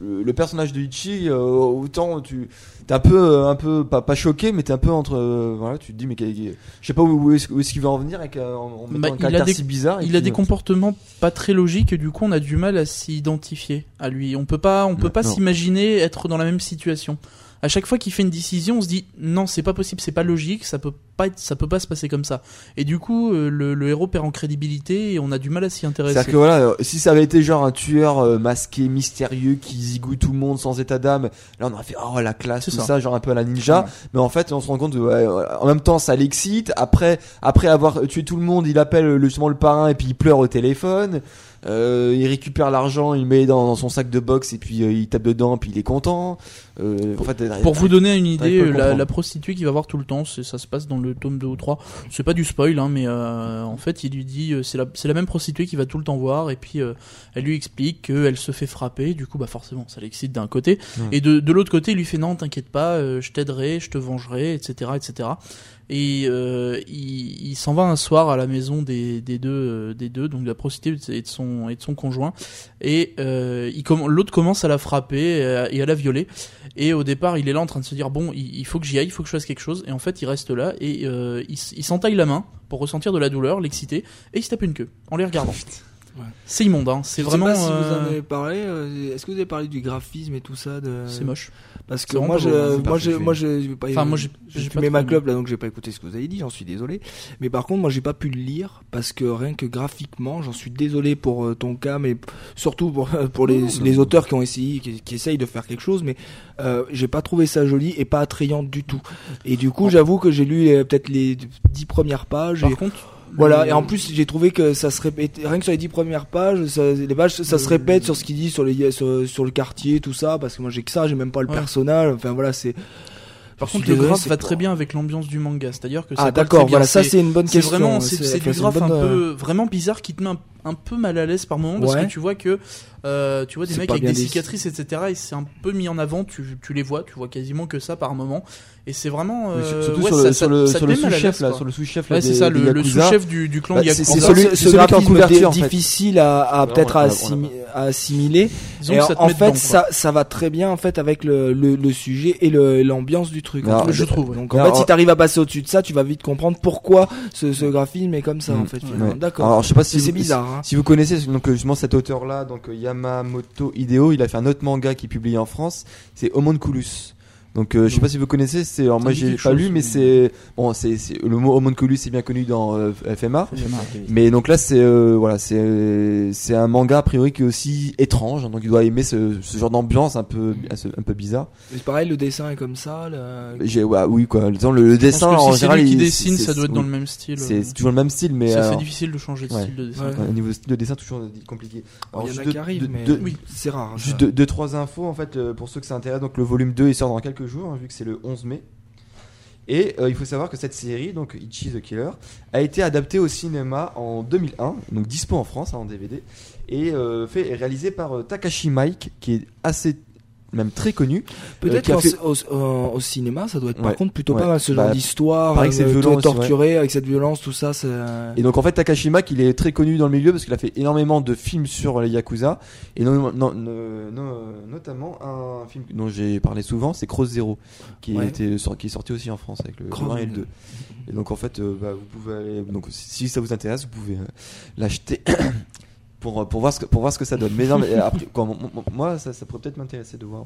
le personnage de Ichi. euh, autant tu t'es un peu un peu pas pas choqué, mais t'es un peu entre euh, voilà, tu te dis mais je sais pas où, où est-ce, qu'il veut en venir avec en, Bah, un il a caractère des- si bizarre. Il a des comportements pas très logiques et du coup on a du mal à s'identifier à lui. On peut pas, on peut Non, pas s'imaginer être dans la même situation. À chaque fois qu'il fait une décision, on se dit non, c'est pas possible, c'est pas logique, ça peut pas être, ça peut pas se passer comme ça. Et du coup, euh, le, le héros perd en crédibilité et on a du mal à s'y intéresser. C'est-à-dire que voilà, euh, si ça avait été genre un tueur euh, masqué, mystérieux, qui zigouille tout le monde sans état d'âme, là on aurait fait oh la classe, C'est tout ça. ça. genre un peu à la ninja. Mais en fait, on se rend compte, ouais, en même temps, ça l'excite. Après, après avoir tué tout le monde, il appelle le- justement le parrain et puis il pleure au téléphone. Euh, il récupère l'argent, il le met dans, dans son sac de boxe et puis euh, il tape dedans, puis il est content. Euh, en fait, Pour vous donner une idée, la, prostituée qui va voir tout le temps, ça se passe dans le tome 2 ou 3. C'est pas du spoil, hein, mais en fait, il lui dit, c'est la, même prostituée qui va tout le temps voir, et puis elle lui explique qu'elle se fait frapper, du coup, bah forcément, ça l'excite d'un côté. Et de, de l'autre côté, il lui fait non, t'inquiète pas, je t'aiderai, je te vengerai, etc., etc. Et il s'en va un soir à la maison des, des deux, euh, des deux, donc de la prostituée et de son, conjoint. Et euh, il l'autre commence à la frapper et à, et à la violer. Et au départ, il est là en train de se dire bon, il, il faut que j'y aille, il faut que je fasse quelque chose. Et en fait, il reste là et euh, il, il s'entaille la main pour ressentir de la douleur, l'exciter, et il se tape une queue en les regardant. C'est immonde, hein. c'est sais vraiment. pas si vous euh, en avez parlé. euh, Est-ce que vous avez parlé du graphisme et tout ça de... C'est moche. Parce que C'est moi, je, moi, je, moi, je, pas, Enfin, moi, j'ai- fumé ma clope là, donc j'ai pas écouté ce que vous avez dit. J'en suis désolé. Mais par contre, moi, j'ai pas pu le lire parce que rien que graphiquement, j'en suis désolé pour euh, ton cas, mais surtout pour pour les, les auteurs qui ont essayé, qui, qui essayent de faire quelque chose, mais euh, j'ai pas trouvé ça joli et pas attrayant du tout. Et du coup, j'avoue que j'ai lu euh, peut-être les dix premières pages. Par et contre, voilà, et en plus j'ai trouvé que ça se répète, rien que sur les dix premières pages, ça, les pages, ça se Le- répète sur ce qu'il dit sur, les, sur, sur le quartier, tout ça, parce que moi j'ai que ça, j'ai même pas le Ouais. personnage, enfin voilà, c'est. Par contre, le graphe c'est va très bien avec l'ambiance du manga, c'est-à-dire que ça Ah d'accord, voilà, ça C'est- c'est une bonne C'est question. vraiment, c'est c'est enfin, du graphe un bonne, euh, peu vraiment bizarre qui te met un, peu mal à l'aise par moment parce que tu vois que euh, tu vois des mecs avec des des- cicatrices etc et c'est un peu mis en avant tu, tu les vois tu vois quasiment que ça par moment et c'est vraiment euh, surtout ouais, sur ça- le, ça- sur le, sur le sous-chef là, sur le sous-chef ouais c'est ça des le, le sous-chef du, du clan Bah, Yakuza c'est- celui, celui- ce celui qui est en graphisme couverture, en fait. difficile à, à peut-être à, assimiler. Et en, fait, ça, ça va très bien en fait avec le, sujet et l'ambiance du truc. Alors, en fait. je trouve. Donc en fait, si t'arrives à passer au-dessus de ça, tu vas vite comprendre pourquoi ce, graphisme est comme ça en Mm. fait. D'accord. Alors, je sais pas si C'est bizarre. Hein. Si vous connaissez donc justement cet auteur là, donc Yamamoto Hideo, il a fait un autre manga qui est publié en France, c'est Homunculus. Donc euh, je sais pas si vous connaissez, c'est alors moi j'ai pas chose, lu mais c'est bon c'est le mot Homunculus c'est bien connu dans euh, FMA. Mais donc là c'est euh, voilà c'est euh, c'est un manga a priori qui est aussi étrange donc il doit aimer ce, ce genre d'ambiance un peu un peu bizarre. Mais pareil, le dessin est comme ça. le- J'ai ouais, oui quoi disons, le, le dessin en si général lui qui il- dessine ça doit être oui, dans le même style c'est euh, toujours le même style mais c'est alors, difficile de changer de ouais. style de dessin Ouais. au niveau style de dessin toujours compliqué. Il y en a qui arrivent, mais oui. c'est rare. Juste deux, trois infos en fait euh, pour ceux que ça intéresse. Donc le volume 2 il sort dans quelques hein, vu que c'est le 11 mai. Et euh, il faut savoir que cette série, donc Ichi the Killer, a été adaptée au cinéma en 2001, donc dispo en France hein, en DVD, et euh, fait, est réalisée par euh, Takashi Mike, qui est assez, même très connu. Peut-être a qu'au fait- au, au- au cinéma, ça doit être par Ouais. contre plutôt Ouais. pas mal ce genre Bah, d'histoire. euh, violent torturé avec cette violence, tout ça. c'est- Et donc en fait Takashi Mike, il est très connu dans le milieu parce qu'il a fait énormément de films sur les Yakuza, et non- non- non- non- notamment un film dont j'ai parlé souvent, c'est Cross Zero, qui, était, qui est sorti aussi en France avec le, le Cross 1 et le 2. Et donc en fait, euh, bah, vous pouvez aller, donc si ça vous intéresse, vous pouvez euh, l'acheter pour euh, pour voir ce que pour voir ce que ça donne. Mais non, mais euh, après, moi, ça, ça pourrait peut-être m'intéresser de voir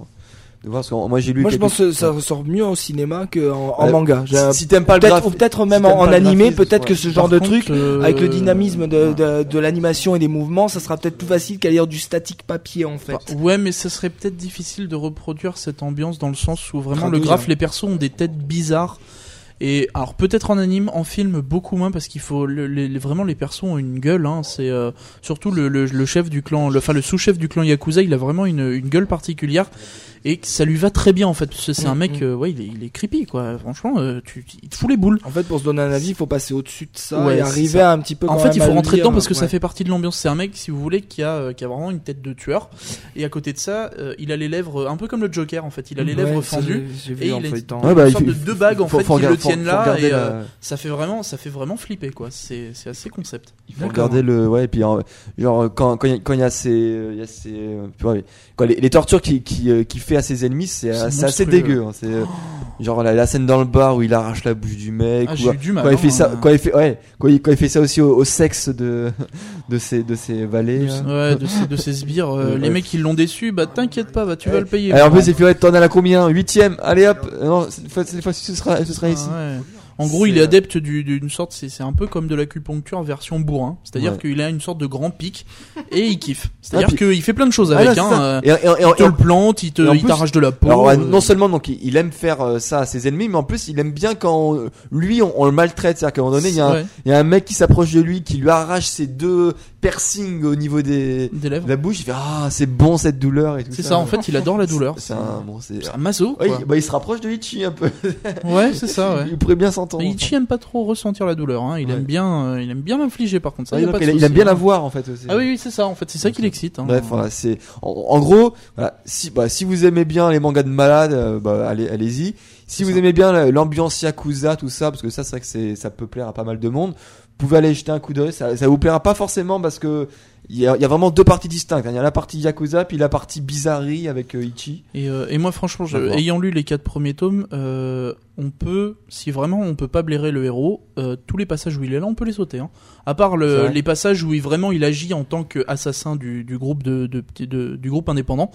de voir parce que moi j'ai lu. Moi, je pense que ça ressort mieux au cinéma qu'en en manga. Si, si t'aimes pas le Peut-être graphi- ou peut-être même en, en animé, peut-être que ce genre Par de contre, truc, euh, avec le dynamisme de, de, de l'animation et des mouvements, ça sera peut-être plus facile qu'à lire du statique papier en fait. Bah, ouais, mais ce serait peut-être difficile de reproduire cette ambiance dans le sens où vraiment le graphe, les persos ont des têtes bizarres. Et alors peut-être en anime, en film beaucoup moins parce qu'il faut vraiment les persos ont une gueule. Hein, c'est euh, surtout le, chef du clan, enfin le sous-chef du clan Yakuza, il a vraiment une gueule particulière et que ça lui va très bien en fait. parce que C'est un Mm, mec, mm. euh, ouais, il est, il est creepy quoi. Franchement, euh, tu, tu- il te fout les boules. En fait, pour se donner un avis, il faut passer au-dessus de ça Ouais, et arriver ça. à un petit peu. En fait, il faut rentrer dedans parce que ça fait partie de l'ambiance. C'est un mec, si vous voulez, qui a, euh, qui a vraiment une tête de tueur. Et à côté de ça, euh, il a les lèvres un peu comme le Joker en fait. Il a les lèvres Ouais, ça, fendues. j'ai- J'ai et il a- bah, une il sorte faut- de deux bagues en faut- fait faut qui le regarder- tiennent faut là et la- ça fait vraiment ça fait vraiment flipper quoi c'est c'est assez concept Il faut regarder le ouais et puis genre quand quand il y a- quand il y a ces il y a ces les, tortures qui qui qui fait à ses ennemis c'est assez dégueu hein, c'est euh, genre la, la scène dans le bar où il arrache la bouche du mec Ah, ou, du mal, quand il hein, fait ça euh. quand il fait ouais quand il, quand il fait ça aussi au, au sexe de de ses de ses valets de, ouais, de ces de ces sbires euh, Ouais. les mecs qui l'ont déçu bah t'inquiète pas bah tu vas le payer. Alors en plus il fait ouais, t'en as la combien? Huitième. Allez hop. Non cette fois cette ce sera ce sera Ah, ici ouais. En gros, il est euh, adepte du- d'une sorte, c'est un peu comme de l'acupuncture version bourrin. C'est-à-dire Ouais. qu'il a une sorte de grand pic et il kiffe. C'est-à-dire Ah, puis- qu'il fait plein de choses Ah, avec. là, hein, euh, Et, et- et- il te le plante, il en t'arrache de la peau. Alors euh, non seulement donc il, aime faire ça à ses ennemis, mais en plus il aime bien quand lui on, on le maltraite. C'est-à-dire qu'à un moment donné il y, a un- ouais, il y a un mec qui s'approche de lui, qui lui arrache ses deux piercings au niveau des des de lèvres. la bouche. Il fait ah c'est bon cette douleur et tout C'est ça, en fait, il adore la douleur. C'est un bon maso. Ouais, bah, il se rapproche de Ichi un peu. Ouais, c'est ça. Ouais. Il pourrait bien Mais Ichi aime pas trop ressentir la douleur. Hein. Il Ouais. aime bien, euh, il aime bien l'infliger. Par contre, ça, Ouais, y a donc, pas de il, aime bien hein. la voir en fait aussi. Ah oui, oui, c'est ça. En fait, c'est ça qui l'excite. hein. Bref, voilà, c'est en, en gros, voilà, si bah, si vous aimez bien les mangas de malades, euh, bah, allez allez-y. Si vous ça. aimez bien la- l'ambiance yakuza, tout ça, parce que ça c'est vrai que c'est ça peut plaire à pas mal de monde, vous pouvez aller jeter un coup d'œil. Ça ça vous plaira pas forcément parce que il y a, il y a vraiment deux parties distinctes. Il y a la partie yakuza puis la partie bizarrerie avec euh, Ichi. Et, euh, et moi, franchement, je- ayant lu les quatre premiers tomes, euh, on peut, si vraiment on peut pas blairer le héros, euh, tous les passages où il est là, on peut les sauter. Hein. À part le, les passages où il vraiment il agit en tant qu'assassin du, du groupe de, de, petits- de- du groupe indépendant.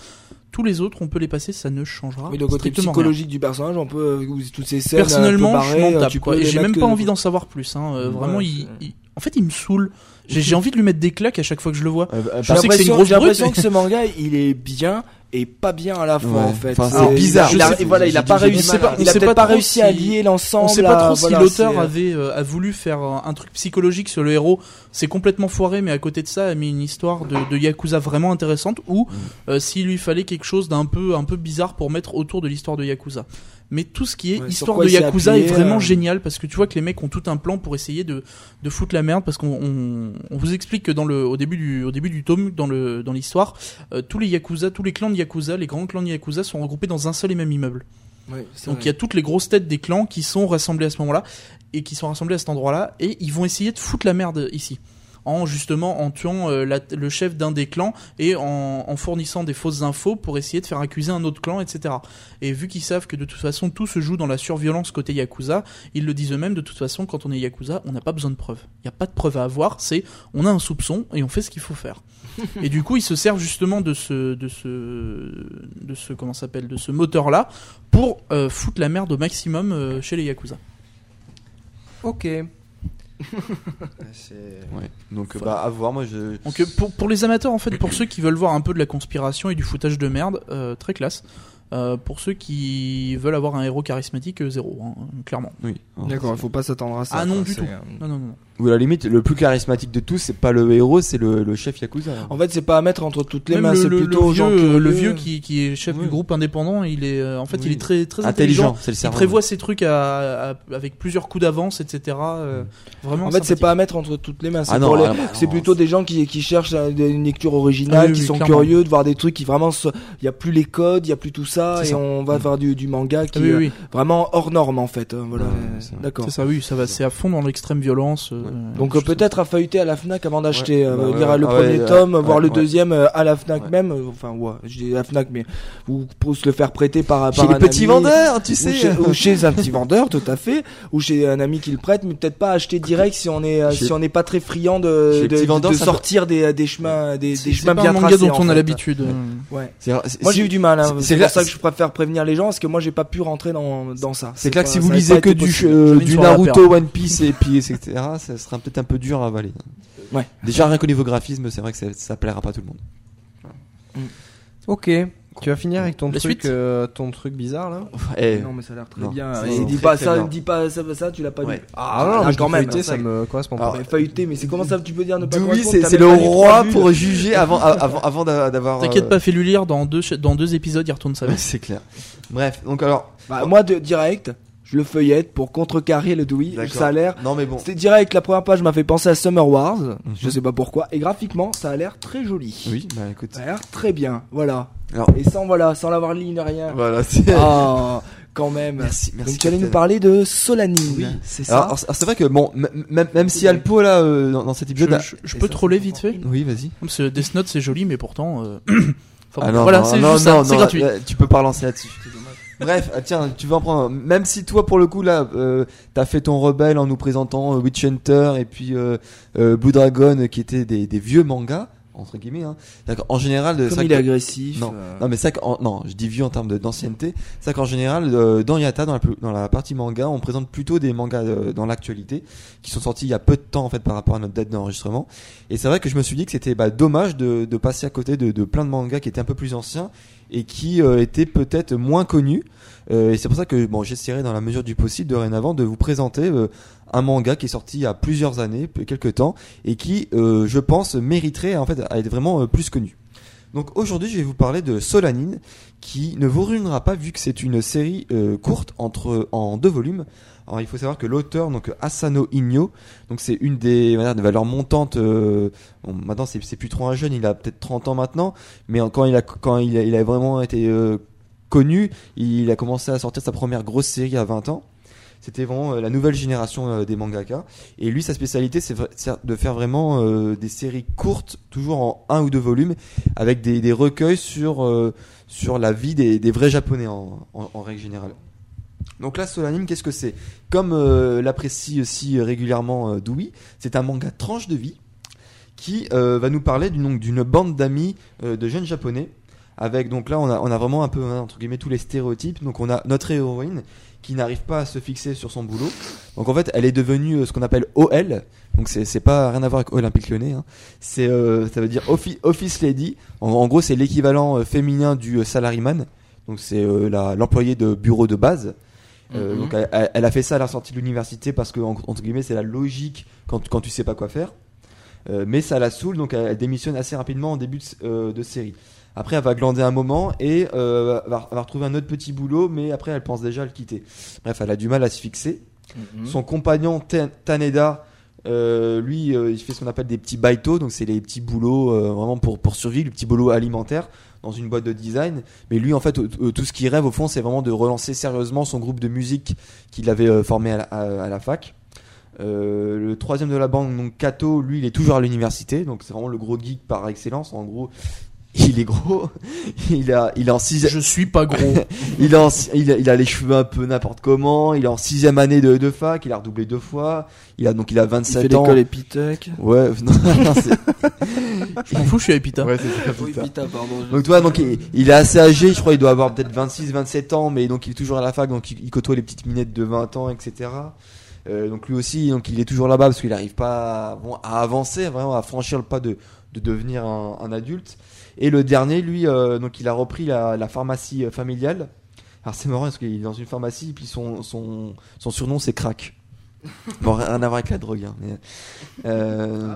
Tous les autres, on peut les passer, ça ne changera Oui, le côté rien. psychologique du personnage, on peut, euh, ou toutes ces scènes. Personnellement, je m'en euh, tape. j'ai même pas envie d'en savoir plus. Hein. Euh, Ouais, vraiment, il- en fait, il me saoule. J'ai j'ai envie de lui mettre des claques à chaque fois que je le vois. Euh, euh, Je J'ai sais que c'est une l'impression- grosse j'ai l'impression que ce manga, il est bien et pas bien à la fois Ouais. en fait. Enfin, C'est- bizarre. Il a, sais- voilà, il a pas réussi. pas- il a peut-être pas réussi si- à lier l'ensemble. On sait pas à- trop voilà, si l'auteur c'est- avait euh, a voulu faire un, un truc psychologique sur le héros. C'est complètement foiré, mais à côté de ça, a mis une histoire de, de yakuza vraiment intéressante. Ou euh, s'il lui fallait quelque chose d'un peu un peu bizarre pour mettre autour de l'histoire de yakuza. Mais tout ce qui est Ouais, histoire de yakuza appuyé, est vraiment euh, génial parce que tu vois que les mecs ont tout un plan pour essayer de de foutre la merde parce qu'on on, on vous explique que dans le au début du au début du tome dans le dans l'histoire euh, tous les yakuza tous les clans de yakuza les grands clans de yakuza sont regroupés dans un seul et même immeuble. Ouais, Donc il y a toutes les grosses têtes des clans qui sont rassemblées à ce moment-là et qui sont rassemblées à cet endroit-là et ils vont essayer de foutre la merde ici en justement en tuant euh, la- le chef d'un des clans et en, en fournissant des fausses infos pour essayer de faire accuser un autre clan, etc. Et vu qu'ils savent que de toute façon tout se joue dans la surviolence côté Yakuza, ils le disent eux-mêmes, de toute façon quand on est Yakuza, on n'a pas besoin de preuves. Il n'y a pas de preuves à avoir, c'est on a un soupçon et on fait ce qu'il faut faire. et du coup ils se servent justement de ce, de ce, de ce, comment s'appelle, de ce moteur-là pour euh, foutre la merde au maximum euh, chez les Yakuza. Ok. Ouais. Donc bah à voir. Moi je. Donc euh, pour, pour les amateurs, en fait, pour ceux qui veulent voir un peu de la conspiration et du foutage de merde, euh, très classe. Euh, pour ceux qui veulent avoir un héros charismatique, euh, zéro, hein, clairement. Oui. D'accord, il faut pas s'attendre à ça. Ah non, quoi, du tout. Non, non, non. Ou à la limite, le plus charismatique de tous, c'est pas le héros, c'est le, le chef yakuza. En fait, c'est pas à mettre entre toutes les Même mains, le, c'est le- plutôt le gens vieux, le vieux qui, qui est chef Oui. du groupe indépendant, il est, euh, en fait, il est très, très intelligent. intelligent, c'est le Il prévoit ses trucs à, à- avec plusieurs coups d'avance, etc. euh, vraiment. En fait, c'est pas à mettre entre toutes les mains. C'est Ah non, pour les- ah non, c'est non, plutôt des gens qui, qui cherchent euh, une lecture Ah originale, oui, qui oui, sont clairement. curieux de voir des trucs qui vraiment, se- il y a plus les codes, il y a plus tout ça, C'est et ça. on va Mm. vers du, du manga qui Ah oui, est vraiment hors norme en fait. Voilà, d'accord. c'est ça, oui, ça va, c'est à fond dans l'extrême violence. Euh, Donc euh, peut-être à feuilleter à la Fnac avant d'acheter, euh, Bah lire le ah premier ouais, tome, ouais, voir le deuxième euh, à la Fnac Ouais. même, enfin ouais, je dis à la Fnac mais ou pour se le faire prêter par, Chez par les un petits ami, vendeurs, tu ou sais. chez, ou chez un petit vendeur, tout à fait, ou chez un ami qui le prête, mais peut-être pas acheter direct si on est Chez- si on n'est pas très friand de sortir des, des chemins des, chemins bien un manga tracés. dont on a l'habitude. Ouais. Moi j'ai eu du mal, hein. c'est- pour ça que je préfère prévenir les gens, parce que moi j'ai pas pu rentrer dans dans ça. C'est clair que si vous lisez que du, Naruto, One Piece et puis etc., ça sera peut-être un peu dur à avaler. Ouais. Déjà rien qu'au niveau graphisme, c'est vrai que ça, ça plaira pas à tout le monde. Ok. Tu vas finir avec ton La truc, suite euh, ton truc bizarre là Eh, Non mais ça a l'air très Non, bien. Et dis très, pas très ça, bien. dis pas ça, ça, tu l'as pas Ouais. lu. Ah non, Ah, mais je quand même, feuilleté, ça me correspond pas. Mais feuilleté, mais c'est comment ça tu peux dire ne pas oui, c'est le roi pour juger avant avant avant d'a- d'avoir. T'inquiète euh, pas, fais-lui lire dans deux, dans deux épisodes, il retourne sa veste. c'est clair. Bref, donc alors. Bah, moi de direct, je le feuillette pour contrecarrer le. D'accord. Ça a l'air. Non mais bon. C'était direct, la première page m'a fait penser à Summer Wars. Mhm. Je sais pas pourquoi. Et graphiquement, ça a l'air très joli. Oui, bah écoute. Ça a l'air très bien. Voilà. Alors- Et sans voilà, sans l'avoir lu ni rien. Voilà, c'est. Ah, quand même. Merci, merci. Donc tu allais nous parler de Solanine. Oui. C'est ça. alors, c'est alors, c'est vrai que bon, même même si Alpo là euh, dans, dans cet Je, épisode. je- je Et peux troller c'est vite fait Oui, vas-y. Parce que Death Note c'est joli, mais pourtant. euh, enfin, Ah non, voilà, non, c'est gratuit. là, tu peux pas relancer là-dessus. Bref, ah, tiens, tu vas en prendre. un. Même si toi, pour le coup, là, euh, t'as fait ton rebelle en nous présentant euh, Witch Hunter et puis euh, euh, Blue Dragon, euh, qui étaient des, des vieux mangas. entre guillemets. Hein. C'est-à-dire qu'en général, de- Comme c'est il vrai est que- agressif. non, euh, non, mais ça, qu'en- non, je dis vieux en termes de- d'ancienneté. C'est qu'en général, euh, dans Yata, dans la, plus- dans la partie manga, on présente plutôt des mangas euh, dans l'actualité qui sont sortis il y a peu de temps en fait par rapport à notre date d'enregistrement. Et c'est vrai que je me suis dit que c'était bah, dommage de, de passer à côté de, de plein de mangas qui étaient un peu plus anciens et qui euh, étaient peut-être moins connus. Euh, et c'est pour ça que bon, j'essaierai dans la mesure du possible dorénavant de vous présenter euh, un manga qui est sorti il y a plusieurs années, quelques temps, et qui, je pense, mériterait en fait à être vraiment plus connu. Donc aujourd'hui, je vais vous parler de Solanine, qui ne vous ruinera pas vu que c'est une série euh, courte en deux volumes. Alors il faut savoir que l'auteur, donc Asano Inyo, donc c'est une des, valeurs montantes. euh, bon, maintenant, c'est plus trop un jeune, il a peut-être 30 ans maintenant, mais quand il a quand il a, il a vraiment été euh, connu, il a commencé à sortir sa première grosse série à 20 ans. C'était vraiment euh, la nouvelle génération euh, des mangaka. Et lui, sa spécialité, c'est de faire vraiment euh, des séries courtes, toujours en un ou deux volumes, avec des, recueils sur, sur la vie des, vrais japonais en, règle générale. Donc là, Solanime, qu'est-ce que c'est? Comme l'apprécie aussi régulièrement euh, Dewey, c'est un manga tranche de vie qui va nous parler d'une bande d'amis de jeunes japonais. Avec donc là, on a, on a vraiment un peu hein, entre guillemets tous les stéréotypes. Donc on a notre héroïne qui n'arrive pas à se fixer sur son boulot. Donc en fait, elle est devenue euh, ce qu'on appelle OL. Donc c'est pas rien à voir avec Olympique Lyonnais. Hein. C'est euh, ça veut dire office, lady. En, en gros, c'est l'équivalent euh, féminin du salaryman. Donc c'est euh, l'employé de bureau de base. Euh, Mhm. Donc elle, a fait ça à la sortie de l'université parce que en- entre guillemets c'est la logique quand, quand tu sais pas quoi faire. Mais ça la saoule donc elle, elle démissionne assez rapidement en début de, de série. Après elle va glander un moment et euh, va, va retrouver un autre petit boulot mais après elle pense déjà à le quitter. Bref elle a du mal à se fixer. Mhm. Son compagnon Ten- Taneda, euh, lui, euh, il fait ce qu'on appelle des petits baito, donc c'est les petits boulots euh, vraiment pour, pour survivre, les petits boulots alimentaires dans une boîte de design. Mais lui, en fait, tout ce qu'il rêve au fond, c'est vraiment de relancer sérieusement son groupe de musique qu'il avait formé à la, à- à la fac. Euh, le troisième de la bande, donc Kato, lui, il est toujours à l'université, donc c'est vraiment le gros geek par excellence. En gros, il est gros, il a, il est en sixième, Je suis pas gros. il, est en il, a, il a les cheveux un peu n'importe comment. Il est en sixième année de, de fac. Il a redoublé deux fois. Il a donc il a Il fait 27 ans. l'école Epitech. Ouais, non, non, c'est- Je m'en fous, je suis à Epita. ouais, c'est ça, Oui, putain. Pita, pardon. je- Donc toi, donc il, il est assez âgé. Je crois il doit avoir peut-être 26, 27 ans, mais donc il est toujours à la fac. Donc il, il côtoie les petites minettes de 20 ans, etc. Euh, donc lui aussi, donc il est toujours là-bas parce qu'il n'arrive pas à, bon, à avancer, vraiment à franchir le pas de, de devenir un, un adulte. Et le dernier, lui, euh, donc il a repris la, pharmacie familiale. Alors c'est marrant parce qu'il est dans une pharmacie, et puis son, son, son surnom c'est Crack. Bon, rien à voir avec la drogue. Hein, mais, euh,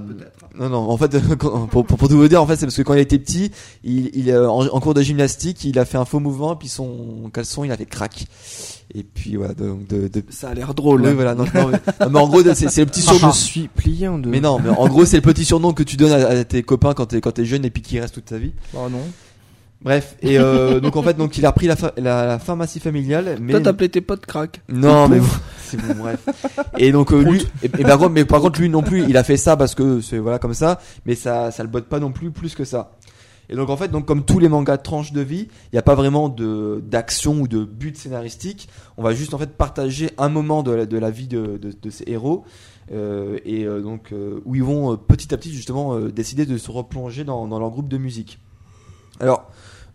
non, non, en fait, pour, pour, pour tout vous dire, en fait, c'est parce que quand il était petit, il, il, euh, en, en cours de gymnastique, il a fait un faux mouvement, puis son caleçon, il a fait crack. Et puis voilà, donc de, de, Ça a l'air drôle. oui, voilà, non, non, mais, non, mais en gros, c'est c'est le petit surnom. Je suis plié en deux. Mais non, mais en gros, c'est le petit surnom que tu donnes à, à tes copains quand t'es quand t'es jeune et puis qui reste toute ta vie. Oh non. Bref, et euh, donc en fait, donc il a repris la, pha- la, la pharmacie familiale, mais Toi, t'appelais tes potes crack. non, mais bon, c'est bon, bref. Et donc euh, lui, et, et par contre, mais par contre lui non plus, il a fait ça parce que c'est voilà comme ça, mais ça, ça le botte pas non plus plus que ça. Et donc en fait, donc comme tous les mangas de tranche de vie, il n'y a pas vraiment de d'action ou de but scénaristique. On va juste en fait partager un moment de la, de la vie de, de, de ces héros. euh, et euh, donc euh, où ils vont euh, petit à petit justement décider de se replonger dans, dans leur groupe de musique.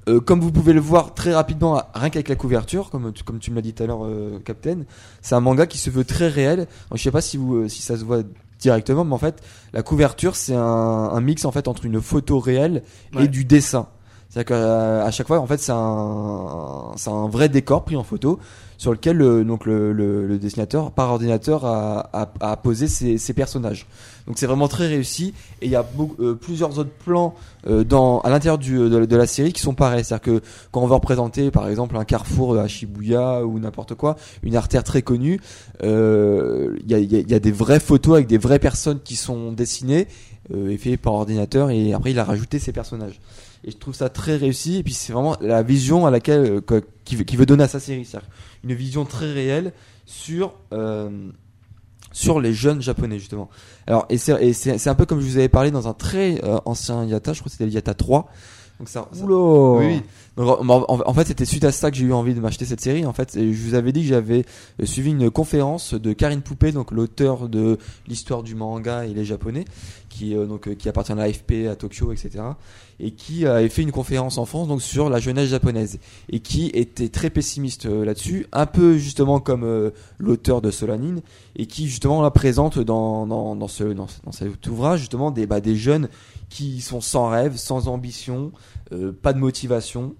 Euh, comme vous pouvez le voir très rapidement, rien qu'avec la couverture, comme tu, comme tu me l'as dit tout à l'heure, euh, Captain, c'est un manga qui se veut très réel. Alors, je sais pas si vous, euh, si ça se voit directement, mais en fait, la couverture c'est un, un mix en fait entre une photo réelle et Ouais. du dessin. C'est-à-dire qu'à à chaque fois, en fait, c'est un, c'est un vrai décor pris en photo sur lequel le, donc le, le, le dessinateur par ordinateur a, a, a posé ses, ses personnages. Donc c'est vraiment très réussi et il y a beaucoup, euh, plusieurs autres plans euh, dans à l'intérieur du de, de la série qui sont pareils. C'est-à-dire que quand on va représenter par exemple un carrefour à Shibuya ou n'importe quoi, une artère très connue, euh, il y, a, y a- y a des vraies photos avec des vraies personnes qui sont dessinées euh, et fait par ordinateur et après il a rajouté ses personnages. Et je trouve ça très réussi et puis c'est vraiment la vision à laquelle euh, que- qui veut, veut donner à sa série, c'est-à-dire une vision très réelle sur euh, sur les jeunes japonais justement. Alors et c'est un peu comme je vous avais parlé dans un très euh, ancien Yata, je crois que c'était le Yata 3. Donc ça, ça- oui, oui. Donc, en, fait, c'était suite à ça que j'ai eu envie de m'acheter cette série. En fait, et je vous avais dit que j'avais euh, suivi une conférence de Karine Poupée, donc l'auteur de l'histoire du manga et les japonais, qui euh, donc qui appartient à l'AFP à Tokyo, etc. Et qui avait fait une conférence en France donc sur la jeunesse japonaise et qui était très pessimiste euh, là-dessus, un peu justement comme euh, l'auteur de Solanine et qui justement la présente dans dans, ce dans, cet ouvrage justement des bah, des jeunes qui sont sans rêve, sans ambition, euh, pas de motivation,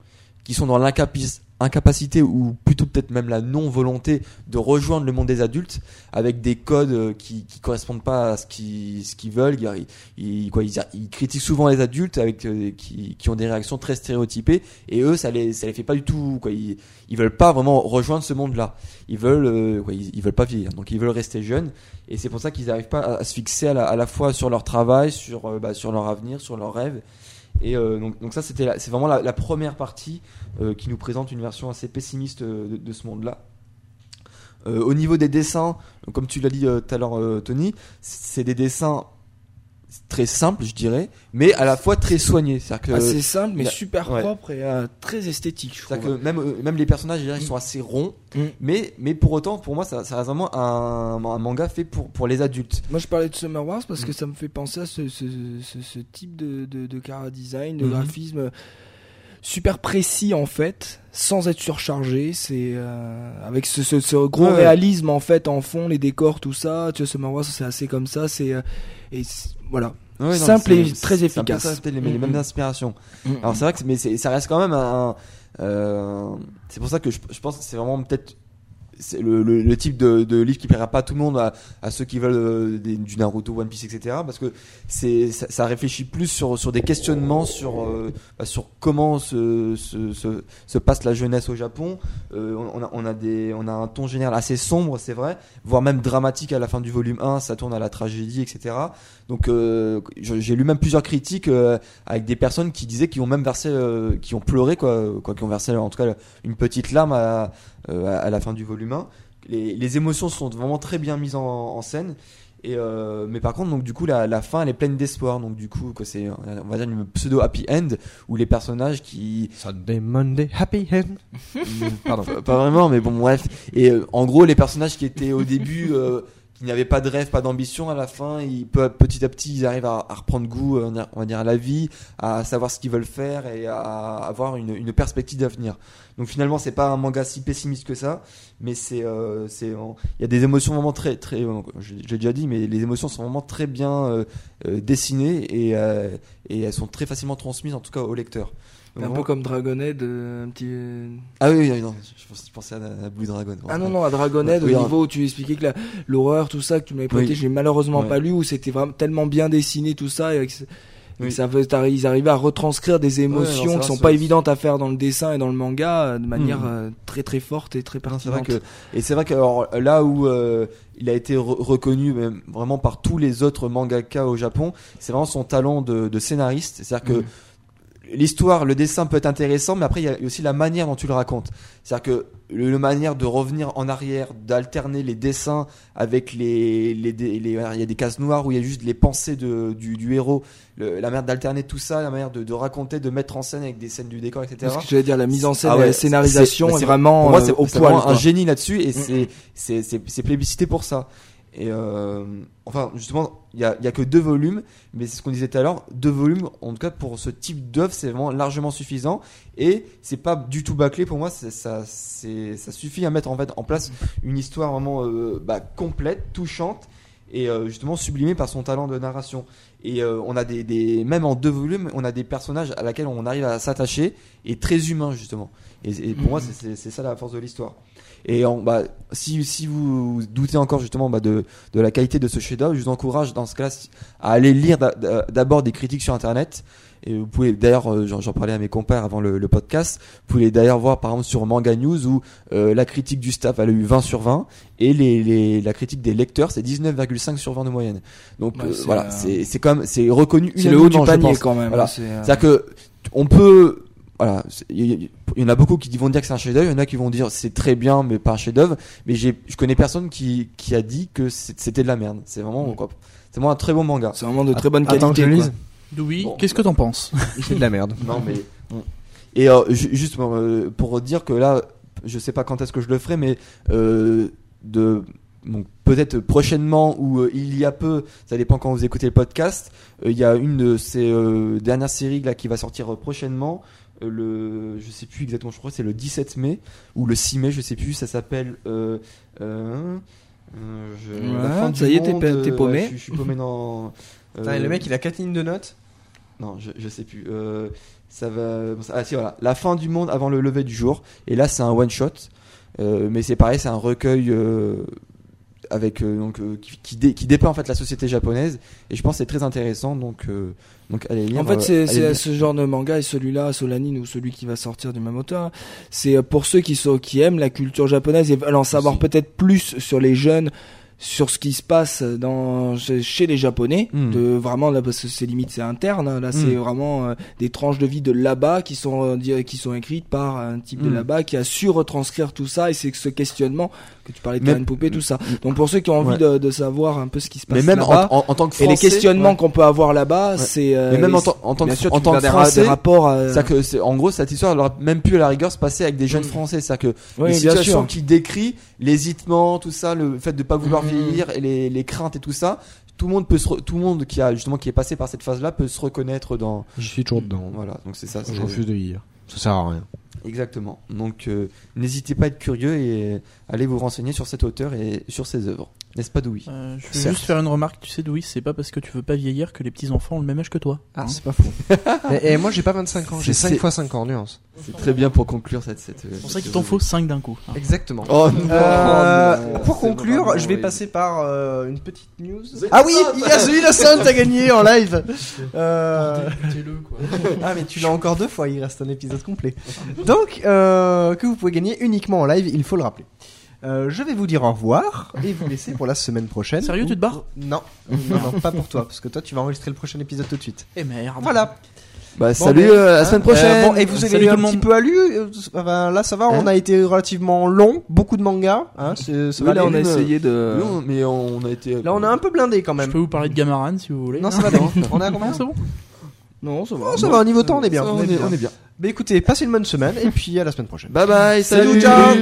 qui sont dans l'incapac- incapacité ou plutôt peut-être même la non-volonté de rejoindre le monde des adultes avec des codes euh, qui, qui correspondent pas à ce qu'ils ce qu'ils veulent. Ils, quoi, ils, critiquent souvent les adultes avec euh, qui, qui ont des réactions très stéréotypées et eux ça les ça les fait pas du tout quoi. Ils, ils veulent pas vraiment rejoindre ce monde-là. Ils veulent euh, quoi, ils, veulent pas vieillir donc ils veulent rester jeunes et c'est pour ça qu'ils n'arrivent pas à, se fixer à la, à la fois sur leur travail, sur bah, sur leur avenir, sur leurs rêves. Et euh, donc, ça, c'était c'est vraiment la, première partie euh, qui nous présente une version assez pessimiste euh, de, ce monde-là. Au niveau des dessins, comme tu l'as dit tout à l'heure, Tony, c'est des dessins très simples, je dirais, mais à la fois très soignés. C'est-à-dire que, Assez simple, mais super ouais. propre et euh, très esthétique, je que même, euh, même les personnages, je dirais, ils sont assez ronds, Mm. mais, mais pour autant, pour moi, ça, ça reste vraiment un, un manga fait pour, pour les adultes. Moi, je parlais de Summer Wars parce Mm. que ça me fait penser à ce, ce, ce, ce type de, de, de cara design, de Mhm. graphisme super précis en fait, sans être surchargé. C'est euh, avec ce, ce, ce gros Ouais, réalisme en fait en fond, les décors, tout ça. Tu vois, Summer Wars, c'est assez comme ça. C'est euh, et c'est- voilà. Ouais, non, Simple et très efficace. les, les Mm, mêmes mm. inspirations. Alors c'est vrai que mais ça reste quand même un. euh, c'est pour ça que je, je pense que c'est vraiment peut-être c'est le, type de, livre qui plaira pas à tout le monde, à, ceux qui veulent euh, du Naruto, One Piece, etc. Parce que ça, réfléchit plus sur des questionnements sur euh, bah, comment se, se, se, se passe la jeunesse au Japon. Euh, on, a, un ton général assez sombre, c'est vrai, voire même dramatique à la fin du volume 1. Ça tourne à la tragédie, etc. Donc j'ai lu même plusieurs critiques avec des personnes qui disaient qu'ils ont même versé, qui ont pleuré quoi, quoi, qui ont versé en tout cas une petite larme à, euh, à la fin du volume 1. Les, les émotions sont vraiment très bien mises en, en scène. Et euh, mais par contre donc du coup la, la fin elle est pleine d'espoir donc du coup c'est on va dire une pseudo happy end où les personnages qui Sunday, Monday, happy end. Pardon. pas, pas vraiment, mais bon, bref. Et euh, en gros, les personnages qui étaient au début, euh, qui n'avaient pas de rêve, pas d'ambition, à la fin, ils, petit à petit, ils arrivent à, reprendre goût, euh, on va dire, à la vie, à savoir ce qu'ils veulent faire et à avoir une, perspective d'avenir. Donc finalement, c'est pas un manga si pessimiste que ça, mais c'est, euh, c'est, il y a des émotions vraiment très, très, euh, l'ai déjà dit, mais les émotions sont vraiment très bien euh, euh, dessinées et, et elles sont très facilement transmises, en tout cas au lecteur. Un peu comme Dragonhead, euh, un petit. euh, Ah oui, oui, non, je pensais- à, Blue Dragon. Ah non, non, à Dragonhead, au niveau où tu expliquais que l'horreur, tout ça, que tu m'avais prêté, Oui. j'ai malheureusement Ouais. pas lu, où c'était vraiment tellement bien dessiné, tout ça, et avec Oui. ça veut- ils arrivaient à retranscrire des non, émotions c'est qui sont pas évidentes à faire dans le dessin et dans le manga, euh, de manière euh, très très forte et très Non, c'est vrai pertinente. que et c'est vrai que alors, là où euh, il a été re- reconnu même vraiment par tous les autres mangaka au Japon, c'est vraiment son talent de, de scénariste. C'est-à-dire que Mhm. L'histoire, le dessin peut être intéressant, mais après il y a aussi la manière dont tu le racontes. C'est-à-dire que le, le manière de revenir en arrière, d'alterner les dessins avec les, les, dé- les- il y a des cases noires où il y a juste les pensées de, du, du héros, le- la manière d'alterner tout ça, la manière de, de raconter, de mettre en scène avec des scènes du décor, etc. Parce que j'allais dire, la mise en scène Ah ouais, la scénarisation c'est- est, c'est- vraiment pour moi, euh, c'est au c'est poil. un génie là-dessus et Mm, c'est c'est c'est c'est plébiscité pour ça. Et euh, enfin, justement, il y a, y a que deux volumes, mais c'est ce qu'on disait tout à l'heure. Deux volumes, en tout cas pour ce type d'œuvre, c'est vraiment largement suffisant. Et c'est pas du tout bâclé pour moi. Ça, suffit à mettre en fait en place une histoire vraiment euh, bah, complète, touchante et euh, justement sublimée par son talent de narration. Et on a des, des même en deux volumes, on a des personnages à laquelle on arrive à s'attacher et très humains justement. Et, et pour moi, c'est c'est ça la force de l'histoire. Et en, bah, si, si vous doutez encore justement bah, de, de la qualité de ce chef-d'œuvre, je vous encourage dans ce cas-là à aller lire d'a- d'a- d'abord des critiques sur Internet. Et vous pouvez d'ailleurs, euh, j'en parlais à mes compères avant le, le podcast, vous pouvez d'ailleurs voir par exemple sur Manga News où euh, la critique du staff elle a eu 20 sur 20 et les, les, la critique des lecteurs c'est 19,5 sur 20 de moyenne. Donc Ouais, euh, voilà, euh, c'est c'est quand même c'est reconnu C'est le haut du panier pense. quand même. Voilà. hein, c'est, euh, C'est-à-dire que on peut voilà, c'est- il y, en a beaucoup qui vont dire que c'est un chef-d'œuvre, il y en a qui vont dire c'est très bien mais pas un chef-d'œuvre, mais j'ai je connais personne qui qui a dit que c'était de la merde. C'est vraiment quoi. C'est vraiment un très bon manga. C'est vraiment de très bonne Attends que qualité. je quoi. lise. Louis, Bon. qu'est-ce que t'en penses? C'est de la merde. Non mais bon. et euh, ju- juste pour, euh, pour dire que là, je sais pas quand est-ce que je le ferai, mais euh, de donc peut-être prochainement ou euh, il y a peu, ça dépend quand vous écoutez le podcast. euh, Il y a une de ces euh, dernières séries là qui va sortir prochainement. Euh, le, je sais plus exactement, je crois que c'est le 17 mai ou le 6 mai, je sais plus. Ça s'appelle. Euh, euh, je- Ouais, la fin ça du y est, t'es monde, pa- t'es paumé. ouais, je, suis- je suis paumé dans. Putain, et le mec, il a 4 lignes de notes. non, je, je sais plus. Euh, ça va. Ah si voilà, la fin du monde avant le lever du jour. Et là, c'est un one shot. Euh, mais c'est pareil, c'est un recueil euh, avec euh, donc euh, qui, qui, dé- qui dépeint en fait la société japonaise. Et je pense que c'est très intéressant. Donc euh, donc allez lire. En fait, c'est ce genre de manga et celui-là, Solanine ou celui qui va sortir du même auteur, c'est pour ceux qui sont qui aiment la culture japonaise et veulent en savoir peut-être plus sur les jeunes, sur ce qui se passe dans chez les japonais, Mm. de vraiment là parce que c'est limite c'est interne, hein, là c'est Mm. vraiment euh, des tranches de vie de là-bas qui sont euh, qui sont écrites par un type de Mm. là-bas qui a su retranscrire tout ça et c'est que ce questionnement que tu parlais de Karen Poupée tout ça. Donc pour ceux qui ont envie Ouais. de, de savoir un peu ce qui se passe Mais même en, en, en tant que et français. les questionnements ouais. qu'on peut avoir là-bas, Ouais. c'est euh, Mais même en, tant- en tant que, sûr, en tant que français. des rapports. à- C'est que c'est en gros cette histoire elle aurait même pu à la rigueur se passer avec des jeunes français, c'est-à-dire que Oui, les situations qu'il décrit, l'hésitement, tout ça, le fait de pas vouloir. Vieillir et les, les craintes et tout ça, tout le monde peut se re- tout le monde qui a justement qui est passé par cette phase-là peut se reconnaître dans Je suis toujours dedans. voilà donc c'est ça. Je refuse de lire. Ça sert à rien. Exactement. Donc euh, n'hésitez pas à être curieux et allez vous renseigner sur cet auteur et sur ses œuvres, n'est-ce pas Doui Euh, Je veux Certes. juste faire une remarque, tu sais, Louis, c'est pas parce que tu veux pas vieillir que les petits enfants ont le même âge que toi. Ah, Hein c'est pas faux. et, et moi, j'ai pas 25 ans. J'ai C'est- 5 fois 5 ans, nuance. C'est très bien pour conclure cette cette. c'est pour ça qu'il t'en faut 5 d'un coup. hein. Exactement. Oh non, Euh, non, pour conclure, je vais passer par euh, une petite news. Ah oui, Yasui Sun a gagné en live. Euh, ah mais tu l'as encore deux fois, il reste un épisode complet. Donc euh, que vous pouvez gagner uniquement en live, il faut le rappeler. Euh, je vais vous dire au revoir et vous laisser pour la semaine prochaine. Sérieux, tu te barres Non, non, non, pas pour toi, parce que toi tu vas enregistrer le prochain épisode tout de suite. Eh merde. Voilà. Bah Bon, salut mais- euh, à la hein, semaine prochaine. euh, bon, et vous avez Salut un petit peu à lu. euh, enfin, là, ça va. on Hein a été relativement long, beaucoup de mangas. Hein, c'est- Oui, là, on a essayé de. On- mais on a été. Là, on a un peu blindé quand Je même. peux vous parler de Gamaran si vous voulez. Non, ça va. non. On a combien Non, c'est bon. Non, ça va. Oh, ça va, au niveau temps, on est bien. Ça, on, est, on est bien. Bah écoutez, passez une bonne semaine et puis à la semaine prochaine. Bye bye. Salut, Salut. ciao.